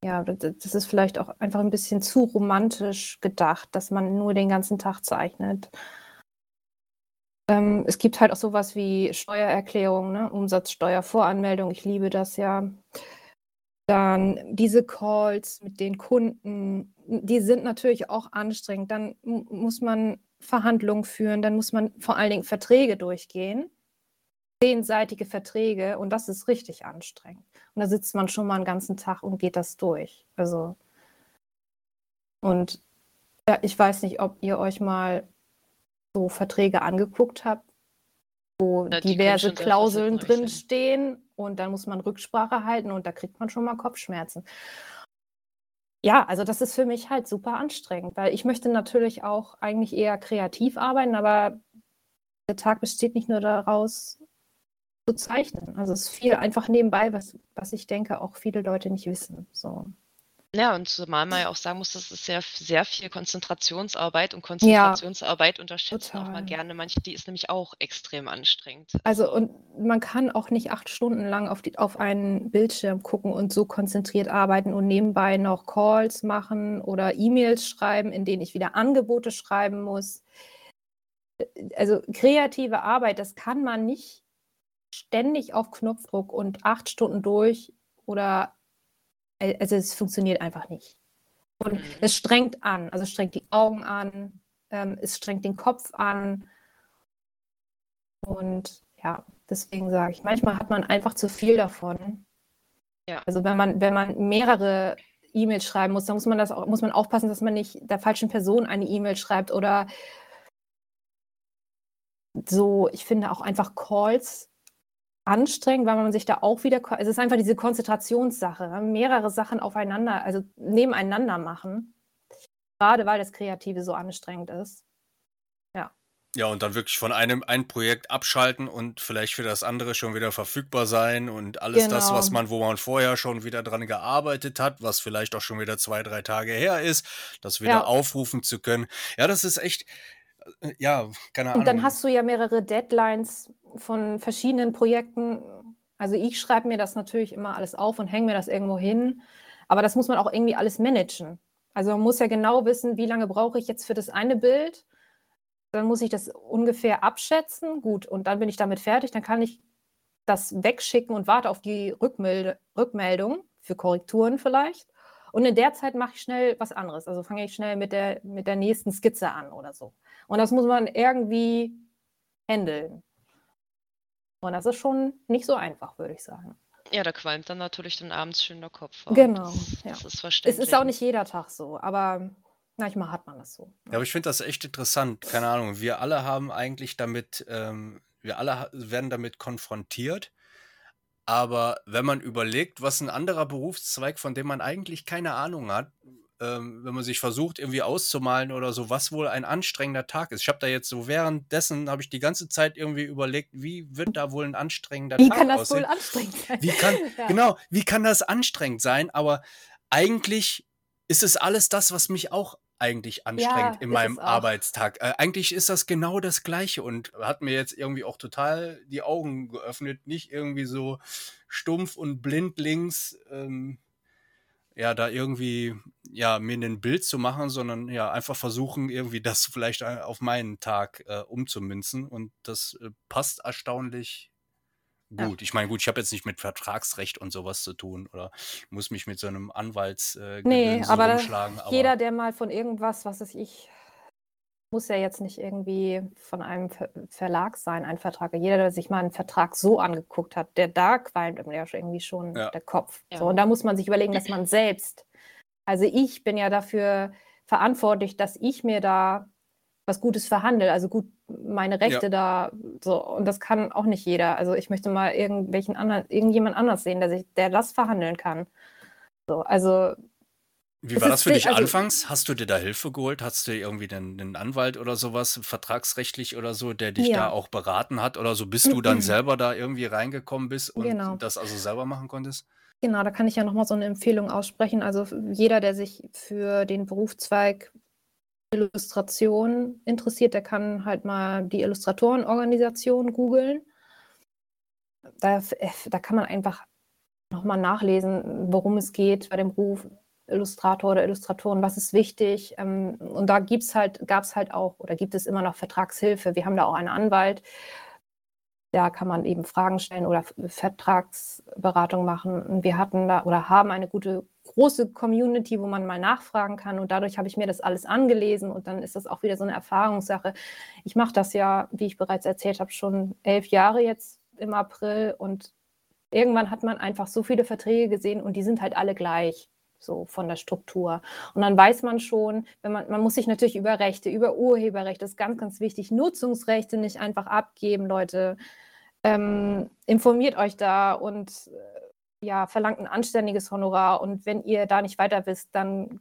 ja, das ist vielleicht auch einfach 'n bisschen zu romantisch gedacht, dass man nur den ganzen Tag zeichnet. Ähm, es gibt halt auch so was wie Steuererklärung, ne, Umsatzsteuervoranmeldung. Ich liebe das ja. Dann diese Calls mit den Kunden, die sind natürlich auch anstrengend. Dann muss man Verhandlungen führen, dann muss man vor allen Dingen Verträge durchgehen. Zehnseitige Verträge und das ist richtig anstrengend. Und da sitzt man schon mal 'n ganzen Tag und geht das durch. Also und ja, ich weiß nicht, ob ihr euch mal so Verträge angeguckt habt, wo Ja, diverse Klauseln drinstehen und dann muss man Rücksprache halten und da kriegt man schon mal Kopfschmerzen. Ja, also, das ist für mich halt super anstrengend, weil ich möchte natürlich auch eigentlich eher kreativ arbeiten, aber der Tag besteht nicht nur daraus zu zeichnen. Also, es ist viel einfach nebenbei, was was ich denke, auch viele Leute nicht wissen, so. Ja, und zumal man ja auch sagen muss, das ist sehr sehr viel Konzentrationsarbeit und Konzentrationsarbeit unterschätzen auch mal gerne manche, die ist nämlich auch extrem anstrengend. Also, und man kann auch nicht acht Stunden lang auf die auf einen Bildschirm gucken und so konzentriert arbeiten und nebenbei noch Calls machen oder E-Mails schreiben, in denen ich wieder Angebote schreiben muss. also, kreative Arbeit, das kann man nicht ständig auf Knopfdruck und acht Stunden durch oder also es funktioniert einfach nicht. Und mhm. es strengt an, also es strengt die Augen an, ähm, es strengt den Kopf an. Und ja, deswegen sage ich, manchmal hat man einfach zu viel davon. Ja. Also wenn man, wenn man mehrere E-Mails schreiben muss, dann muss man das auch, muss man aufpassen, dass man nicht der falschen Person eine E-Mail schreibt oder so, ich finde auch einfach Calls anstrengend, weil man sich da auch wieder, es ist einfach diese Konzentrationssache, ne? mehrere Sachen aufeinander, also nebeneinander machen, gerade weil das Kreative so anstrengend ist. Ja. Ja, und dann wirklich von einem ein Projekt abschalten und vielleicht für das andere schon wieder verfügbar sein und alles das, was genau. man, wo man vorher schon wieder dran gearbeitet hat, was vielleicht auch schon wieder zwei, drei Tage her ist, das wieder Ja. aufrufen zu können. Ja, das ist echt, ja, keine Und dann hast du ja mehrere Deadlines von verschiedenen Projekten. Also ich schreibe mir das natürlich immer alles auf und hänge mir das irgendwo hin. Aber das muss man auch irgendwie alles managen. Also man muss ja genau wissen, wie lange brauche ich jetzt für das eine Bild. Dann muss ich das ungefähr abschätzen. Gut, und dann bin ich damit fertig. Dann kann ich das wegschicken und warte auf die Rückmelde Rückmeldung für Korrekturen vielleicht. Und in der Zeit mache ich schnell was anderes. Also fange ich schnell mit der, mit der nächsten Skizze an oder so. Und das muss man irgendwie handeln. Und das ist schon nicht so einfach, würde ich sagen. Ja, da qualmt dann natürlich dann abends schön der Kopf. Genau. Das, ja. das ist verständlich. Es ist auch nicht jeder Tag so, aber manchmal hat man das so. Ja, aber ich finde das echt interessant. Keine Ahnung, wir alle haben eigentlich damit, ähm, wir alle werden damit konfrontiert. Aber wenn man überlegt, was ein anderer Berufszweig, von dem man eigentlich keine Ahnung hat, ähm, wenn man sich versucht, irgendwie auszumalen oder so, was wohl ein anstrengender Tag ist. Ich habe da jetzt so währenddessen, habe ich die ganze Zeit irgendwie überlegt, wie wird da wohl ein anstrengender wie Tag aussehen? Wie kann das wohl anstrengend sein? Wie kann, ja. Genau, wie kann das anstrengend sein? Aber eigentlich ist es alles das, was mich auch eigentlich anstrengend ja, in meinem Arbeitstag. Äh, eigentlich ist das genau das Gleiche und hat mir jetzt irgendwie auch total die Augen geöffnet, nicht irgendwie so stumpf und blindlings ähm, ja, da irgendwie, ja, mir ein Bild zu machen, sondern ja, einfach versuchen, irgendwie das vielleicht äh, auf meinen Tag äh, umzumünzen. Und das äh, passt erstaunlich gut. Ja. Ich meine, gut, ich habe jetzt nicht mit Vertragsrecht und sowas zu tun oder muss mich mit so einem Anwalts äh, nee, aber. Aber jeder, der mal von irgendwas, was weiß ich, muss ja jetzt nicht irgendwie von einem Ver Verlag sein, ein Vertrag. Jeder, der sich mal einen Vertrag so angeguckt hat, der da qualmt ja irgendwie schon ja. der Kopf. Ja. So, und da muss man sich überlegen, dass man selbst, also ich bin ja dafür verantwortlich, dass ich mir da was Gutes verhandle, also gut meine Rechte ja. da so und das kann auch nicht jeder. Also ich möchte mal irgendwelchen anderen, irgendjemand anders sehen, der sich, der das verhandeln kann. So, also wie war das für dich also, anfangs? Hast du dir da Hilfe geholt? Hast du irgendwie einen, einen Anwalt oder sowas, vertragsrechtlich oder so, der dich ja. da auch beraten hat oder so, bis du dann selber da irgendwie reingekommen bist und genau. das also selber machen konntest? Genau, da kann ich ja nochmal so eine Empfehlung aussprechen. Also jeder, der sich für den Berufszweig Illustration interessiert, der kann halt mal die Illustratorenorganisation googeln. Da, da kann man einfach nochmal nachlesen, worum es geht bei dem Beruf Illustrator oder Illustratoren, was ist wichtig. Ähm, und da halt, gab es halt auch oder gibt es immer noch Vertragshilfe. Wir haben da auch einen Anwalt. Da kann man eben Fragen stellen oder Vertragsberatung machen. Und wir hatten da oder haben eine gute große Community, wo man mal nachfragen kann. Und dadurch habe ich mir das alles angelesen und dann ist das auch wieder so eine Erfahrungssache. Ich mache das ja, wie ich bereits erzählt habe, schon elf Jahre jetzt im April und irgendwann hat man einfach so viele Verträge gesehen und die sind halt alle gleich so von der Struktur. Und dann weiß man schon, wenn man, man muss sich natürlich über Rechte, über Urheberrechte, das ist ganz, ganz wichtig, Nutzungsrechte nicht einfach abgeben, Leute. Ähm, informiert euch da und äh, ja, verlangt ein anständiges Honorar. Und wenn ihr da nicht weiter wisst, dann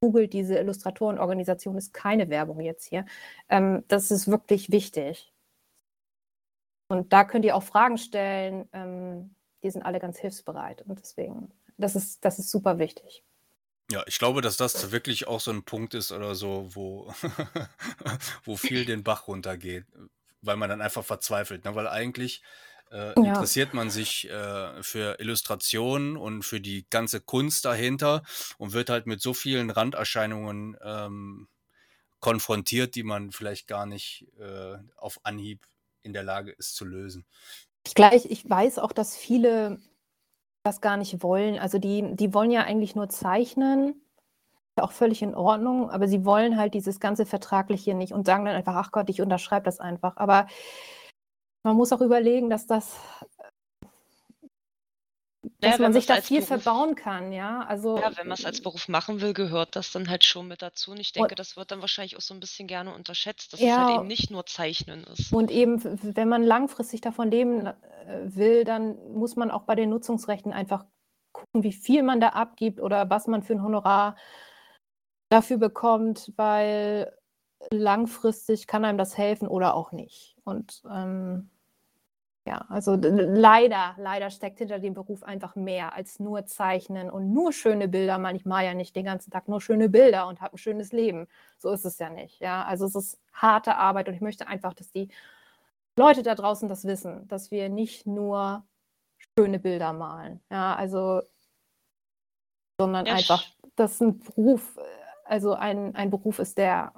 googelt diese Illustratorenorganisation, ist keine Werbung jetzt hier. Ähm, das ist wirklich wichtig. Und da könnt ihr auch Fragen stellen. Ähm, die sind alle ganz hilfsbereit. Und deswegen das ist, das ist super wichtig. Ja, ich glaube, dass das wirklich auch so ein Punkt ist oder so, wo wo viel den Bach runtergeht, weil man dann einfach verzweifelt, ne? Weil eigentlich, äh, Ja. interessiert man sich, äh, für Illustrationen und für die ganze Kunst dahinter und wird halt mit so vielen Randerscheinungen, ähm, konfrontiert, die man vielleicht gar nicht, äh, auf Anhieb in der Lage ist zu lösen. Ich gleich ich weiß auch, dass viele das gar nicht wollen. Also, die die wollen ja eigentlich nur zeichnen, auch völlig in Ordnung, aber sie wollen halt dieses ganze Vertragliche nicht und sagen dann einfach: „Ach Gott, ich unterschreibe das einfach.“ Aber man muss auch überlegen, dass das dass Ja, man sich da viel Beruf verbauen kann, ja? Also ja, wenn man's als Beruf machen will, gehört das dann halt schon mit dazu und ich Und denke, das wird dann wahrscheinlich auch so 'n bisschen gerne unterschätzt, dass es halt eben Ja. nicht nur Zeichnen ist. Und eben, wenn man langfristig davon leben, äh, will, dann muss man auch bei den Nutzungsrechten einfach gucken, wie viel man da abgibt oder was man für 'n Honorar dafür bekommt, weil langfristig kann einem das helfen oder auch nicht. Und, ähm, ja, also leider, leider steckt hinter dem Beruf einfach mehr als nur Zeichnen und nur schöne Bilder malen. Ich male ja nicht den ganzen Tag nur schöne Bilder und habe 'n schönes Leben. So ist es ja nicht, ja? Also, es ist harte Arbeit und ich möchte einfach, dass die Leute da draußen das wissen, dass wir nicht nur schöne Bilder malen, ja? Also sondern Ja, einfach, dass 'n Beruf also ein ein Beruf ist, der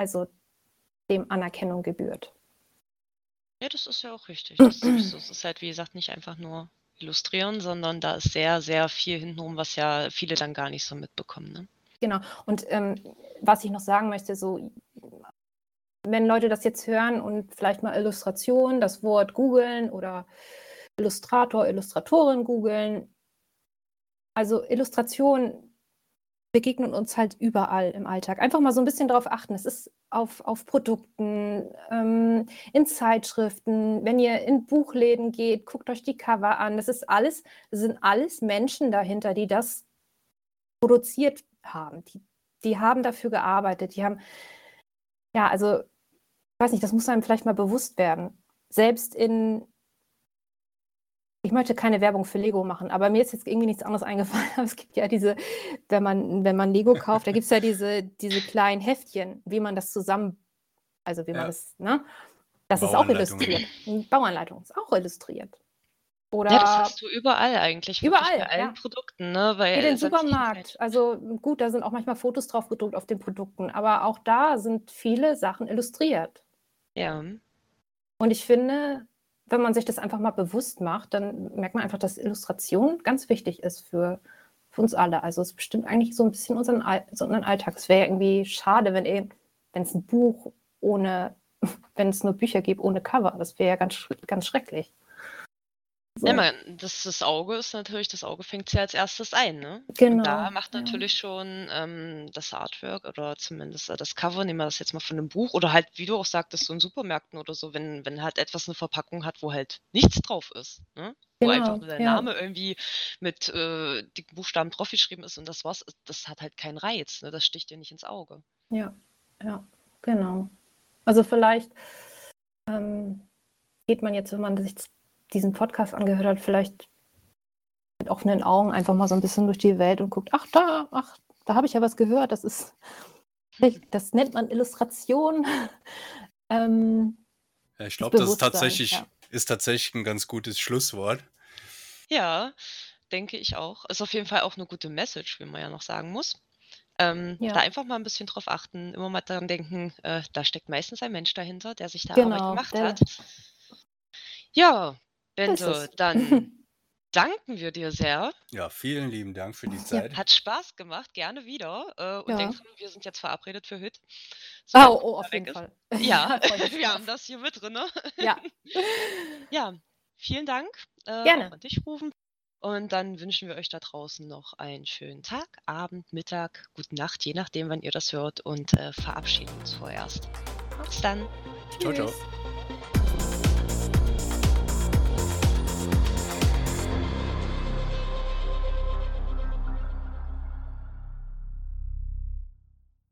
also dem Anerkennung gebührt. Ja, das ist ja auch richtig. Das ist sowieso es ist halt, wie gesagt, nicht einfach nur illustrieren, sondern da ist sehr, sehr viel hintenrum, was ja viele dann gar nicht so mitbekommen, ne? Genau. Und, ähm, was ich noch sagen möchte, so wenn Leute das jetzt hören und vielleicht mal Illustration, das Wort googeln oder Illustrator, Illustratorin googeln. Also, Illustration begegnen uns halt überall im Alltag. Einfach mal so 'n bisschen drauf achten. Es ist auf auf Produkten, ähm, in Zeitschriften, wenn ihr in Buchläden geht, guckt euch die Cover an. Das ist alles das sind alles Menschen dahinter, die das produziert haben. Die die haben dafür gearbeitet. Die haben ja, also, weiß nicht, das muss einem vielleicht mal bewusst werden. Selbst in ich möchte keine Werbung für Lego machen, aber mir ist jetzt irgendwie nichts anderes eingefallen. Aber es gibt ja diese wenn man wenn man Lego kauft, da gibt's ja diese diese kleinen Heftchen, wie man das zusammen also, wie man Ja. das ne? Das ist auch illustriert. 'N Bauanleitung ist auch illustriert. Ja, das Oder hast du überall eigentlich, Überall, bei allen ja. Produkten, ne? Weil den sämtlichen Supermarkt. Also, gut, da sind auch manchmal Fotos drauf gedruckt auf den Produkten, aber auch da sind viele Sachen illustriert. Ja. Und ich finde, wenn man sich das einfach mal bewusst macht, dann merkt man einfach, dass Illustration ganz wichtig ist für für uns alle. Also, es bestimmt eigentlich so 'n bisschen unseren All unseren Alltag. Es wäre ja irgendwie schade, wenn eben wenn's 'n Buch ohne wenn es nur Bücher gibt ohne Cover. Das wäre ja ganz ganz schrecklich. Ja, So. man das das Auge ist natürlich das Auge fängt's ja als Erstes ein, ne? Und Genau, da macht ja. natürlich schon, ähm, das Artwork oder zumindest, äh, das Cover nehmen wir das jetzt mal von 'nem Buch oder halt, wie du auch sagtest, so in Supermärkten oder so, wenn wenn halt etwas 'ne Verpackung hat, wo halt nichts drauf ist, ne? Wo einfach Genau, nur der ja. Name irgendwie mit, äh, dicken Buchstaben draufgeschrieben ist und das war's. Das hat halt keinen Reiz, ne? Das sticht dir nicht ins Auge. Ja, ja, genau. Also, vielleicht, ähm, geht man jetzt, wenn man sich diesen Podcast angehört hat, vielleicht mit offenen Augen einfach mal so 'n bisschen durch die Welt und guckt: „Ach da, ach, da habe ich ja was gehört. Das ist das nennt man Illustration.“ Ähm, Ja, ich glaube, das ist tatsächlich ja. ist tatsächlich 'n ganz gutes Schlusswort. Ja, denke ich auch. Ist auf jeden Fall auch 'ne gute Message, wie man ja noch sagen muss. Ähm, Ja. da einfach mal 'n bisschen drauf achten, immer mal dran denken, äh, da steckt meistens ein Mensch dahinter, der sich da Arbeit Genau, gemacht der hat. Ja, So es. dann danken wir dir sehr. Ja, vielen lieben Dank für die Ja. Zeit. Hat Spaß gemacht, gerne wieder. Äh, und Ja. denk dran, wir sind jetzt verabredet für heute, Ah, sobald oh, Corona auf jeden ist. Fall. Ja, wir haben das hier mit drin, ne? Ja. Ja, vielen Dank, äh, Gerne. an dich, Rufen. Und dann wünschen wir euch da draußen noch einen schönen Tag, Abend, Mittag, gute Nacht, je nachdem, wann ihr das hört und, äh, verabschieden uns vorerst. Bis dann. Tschau. Tschüss.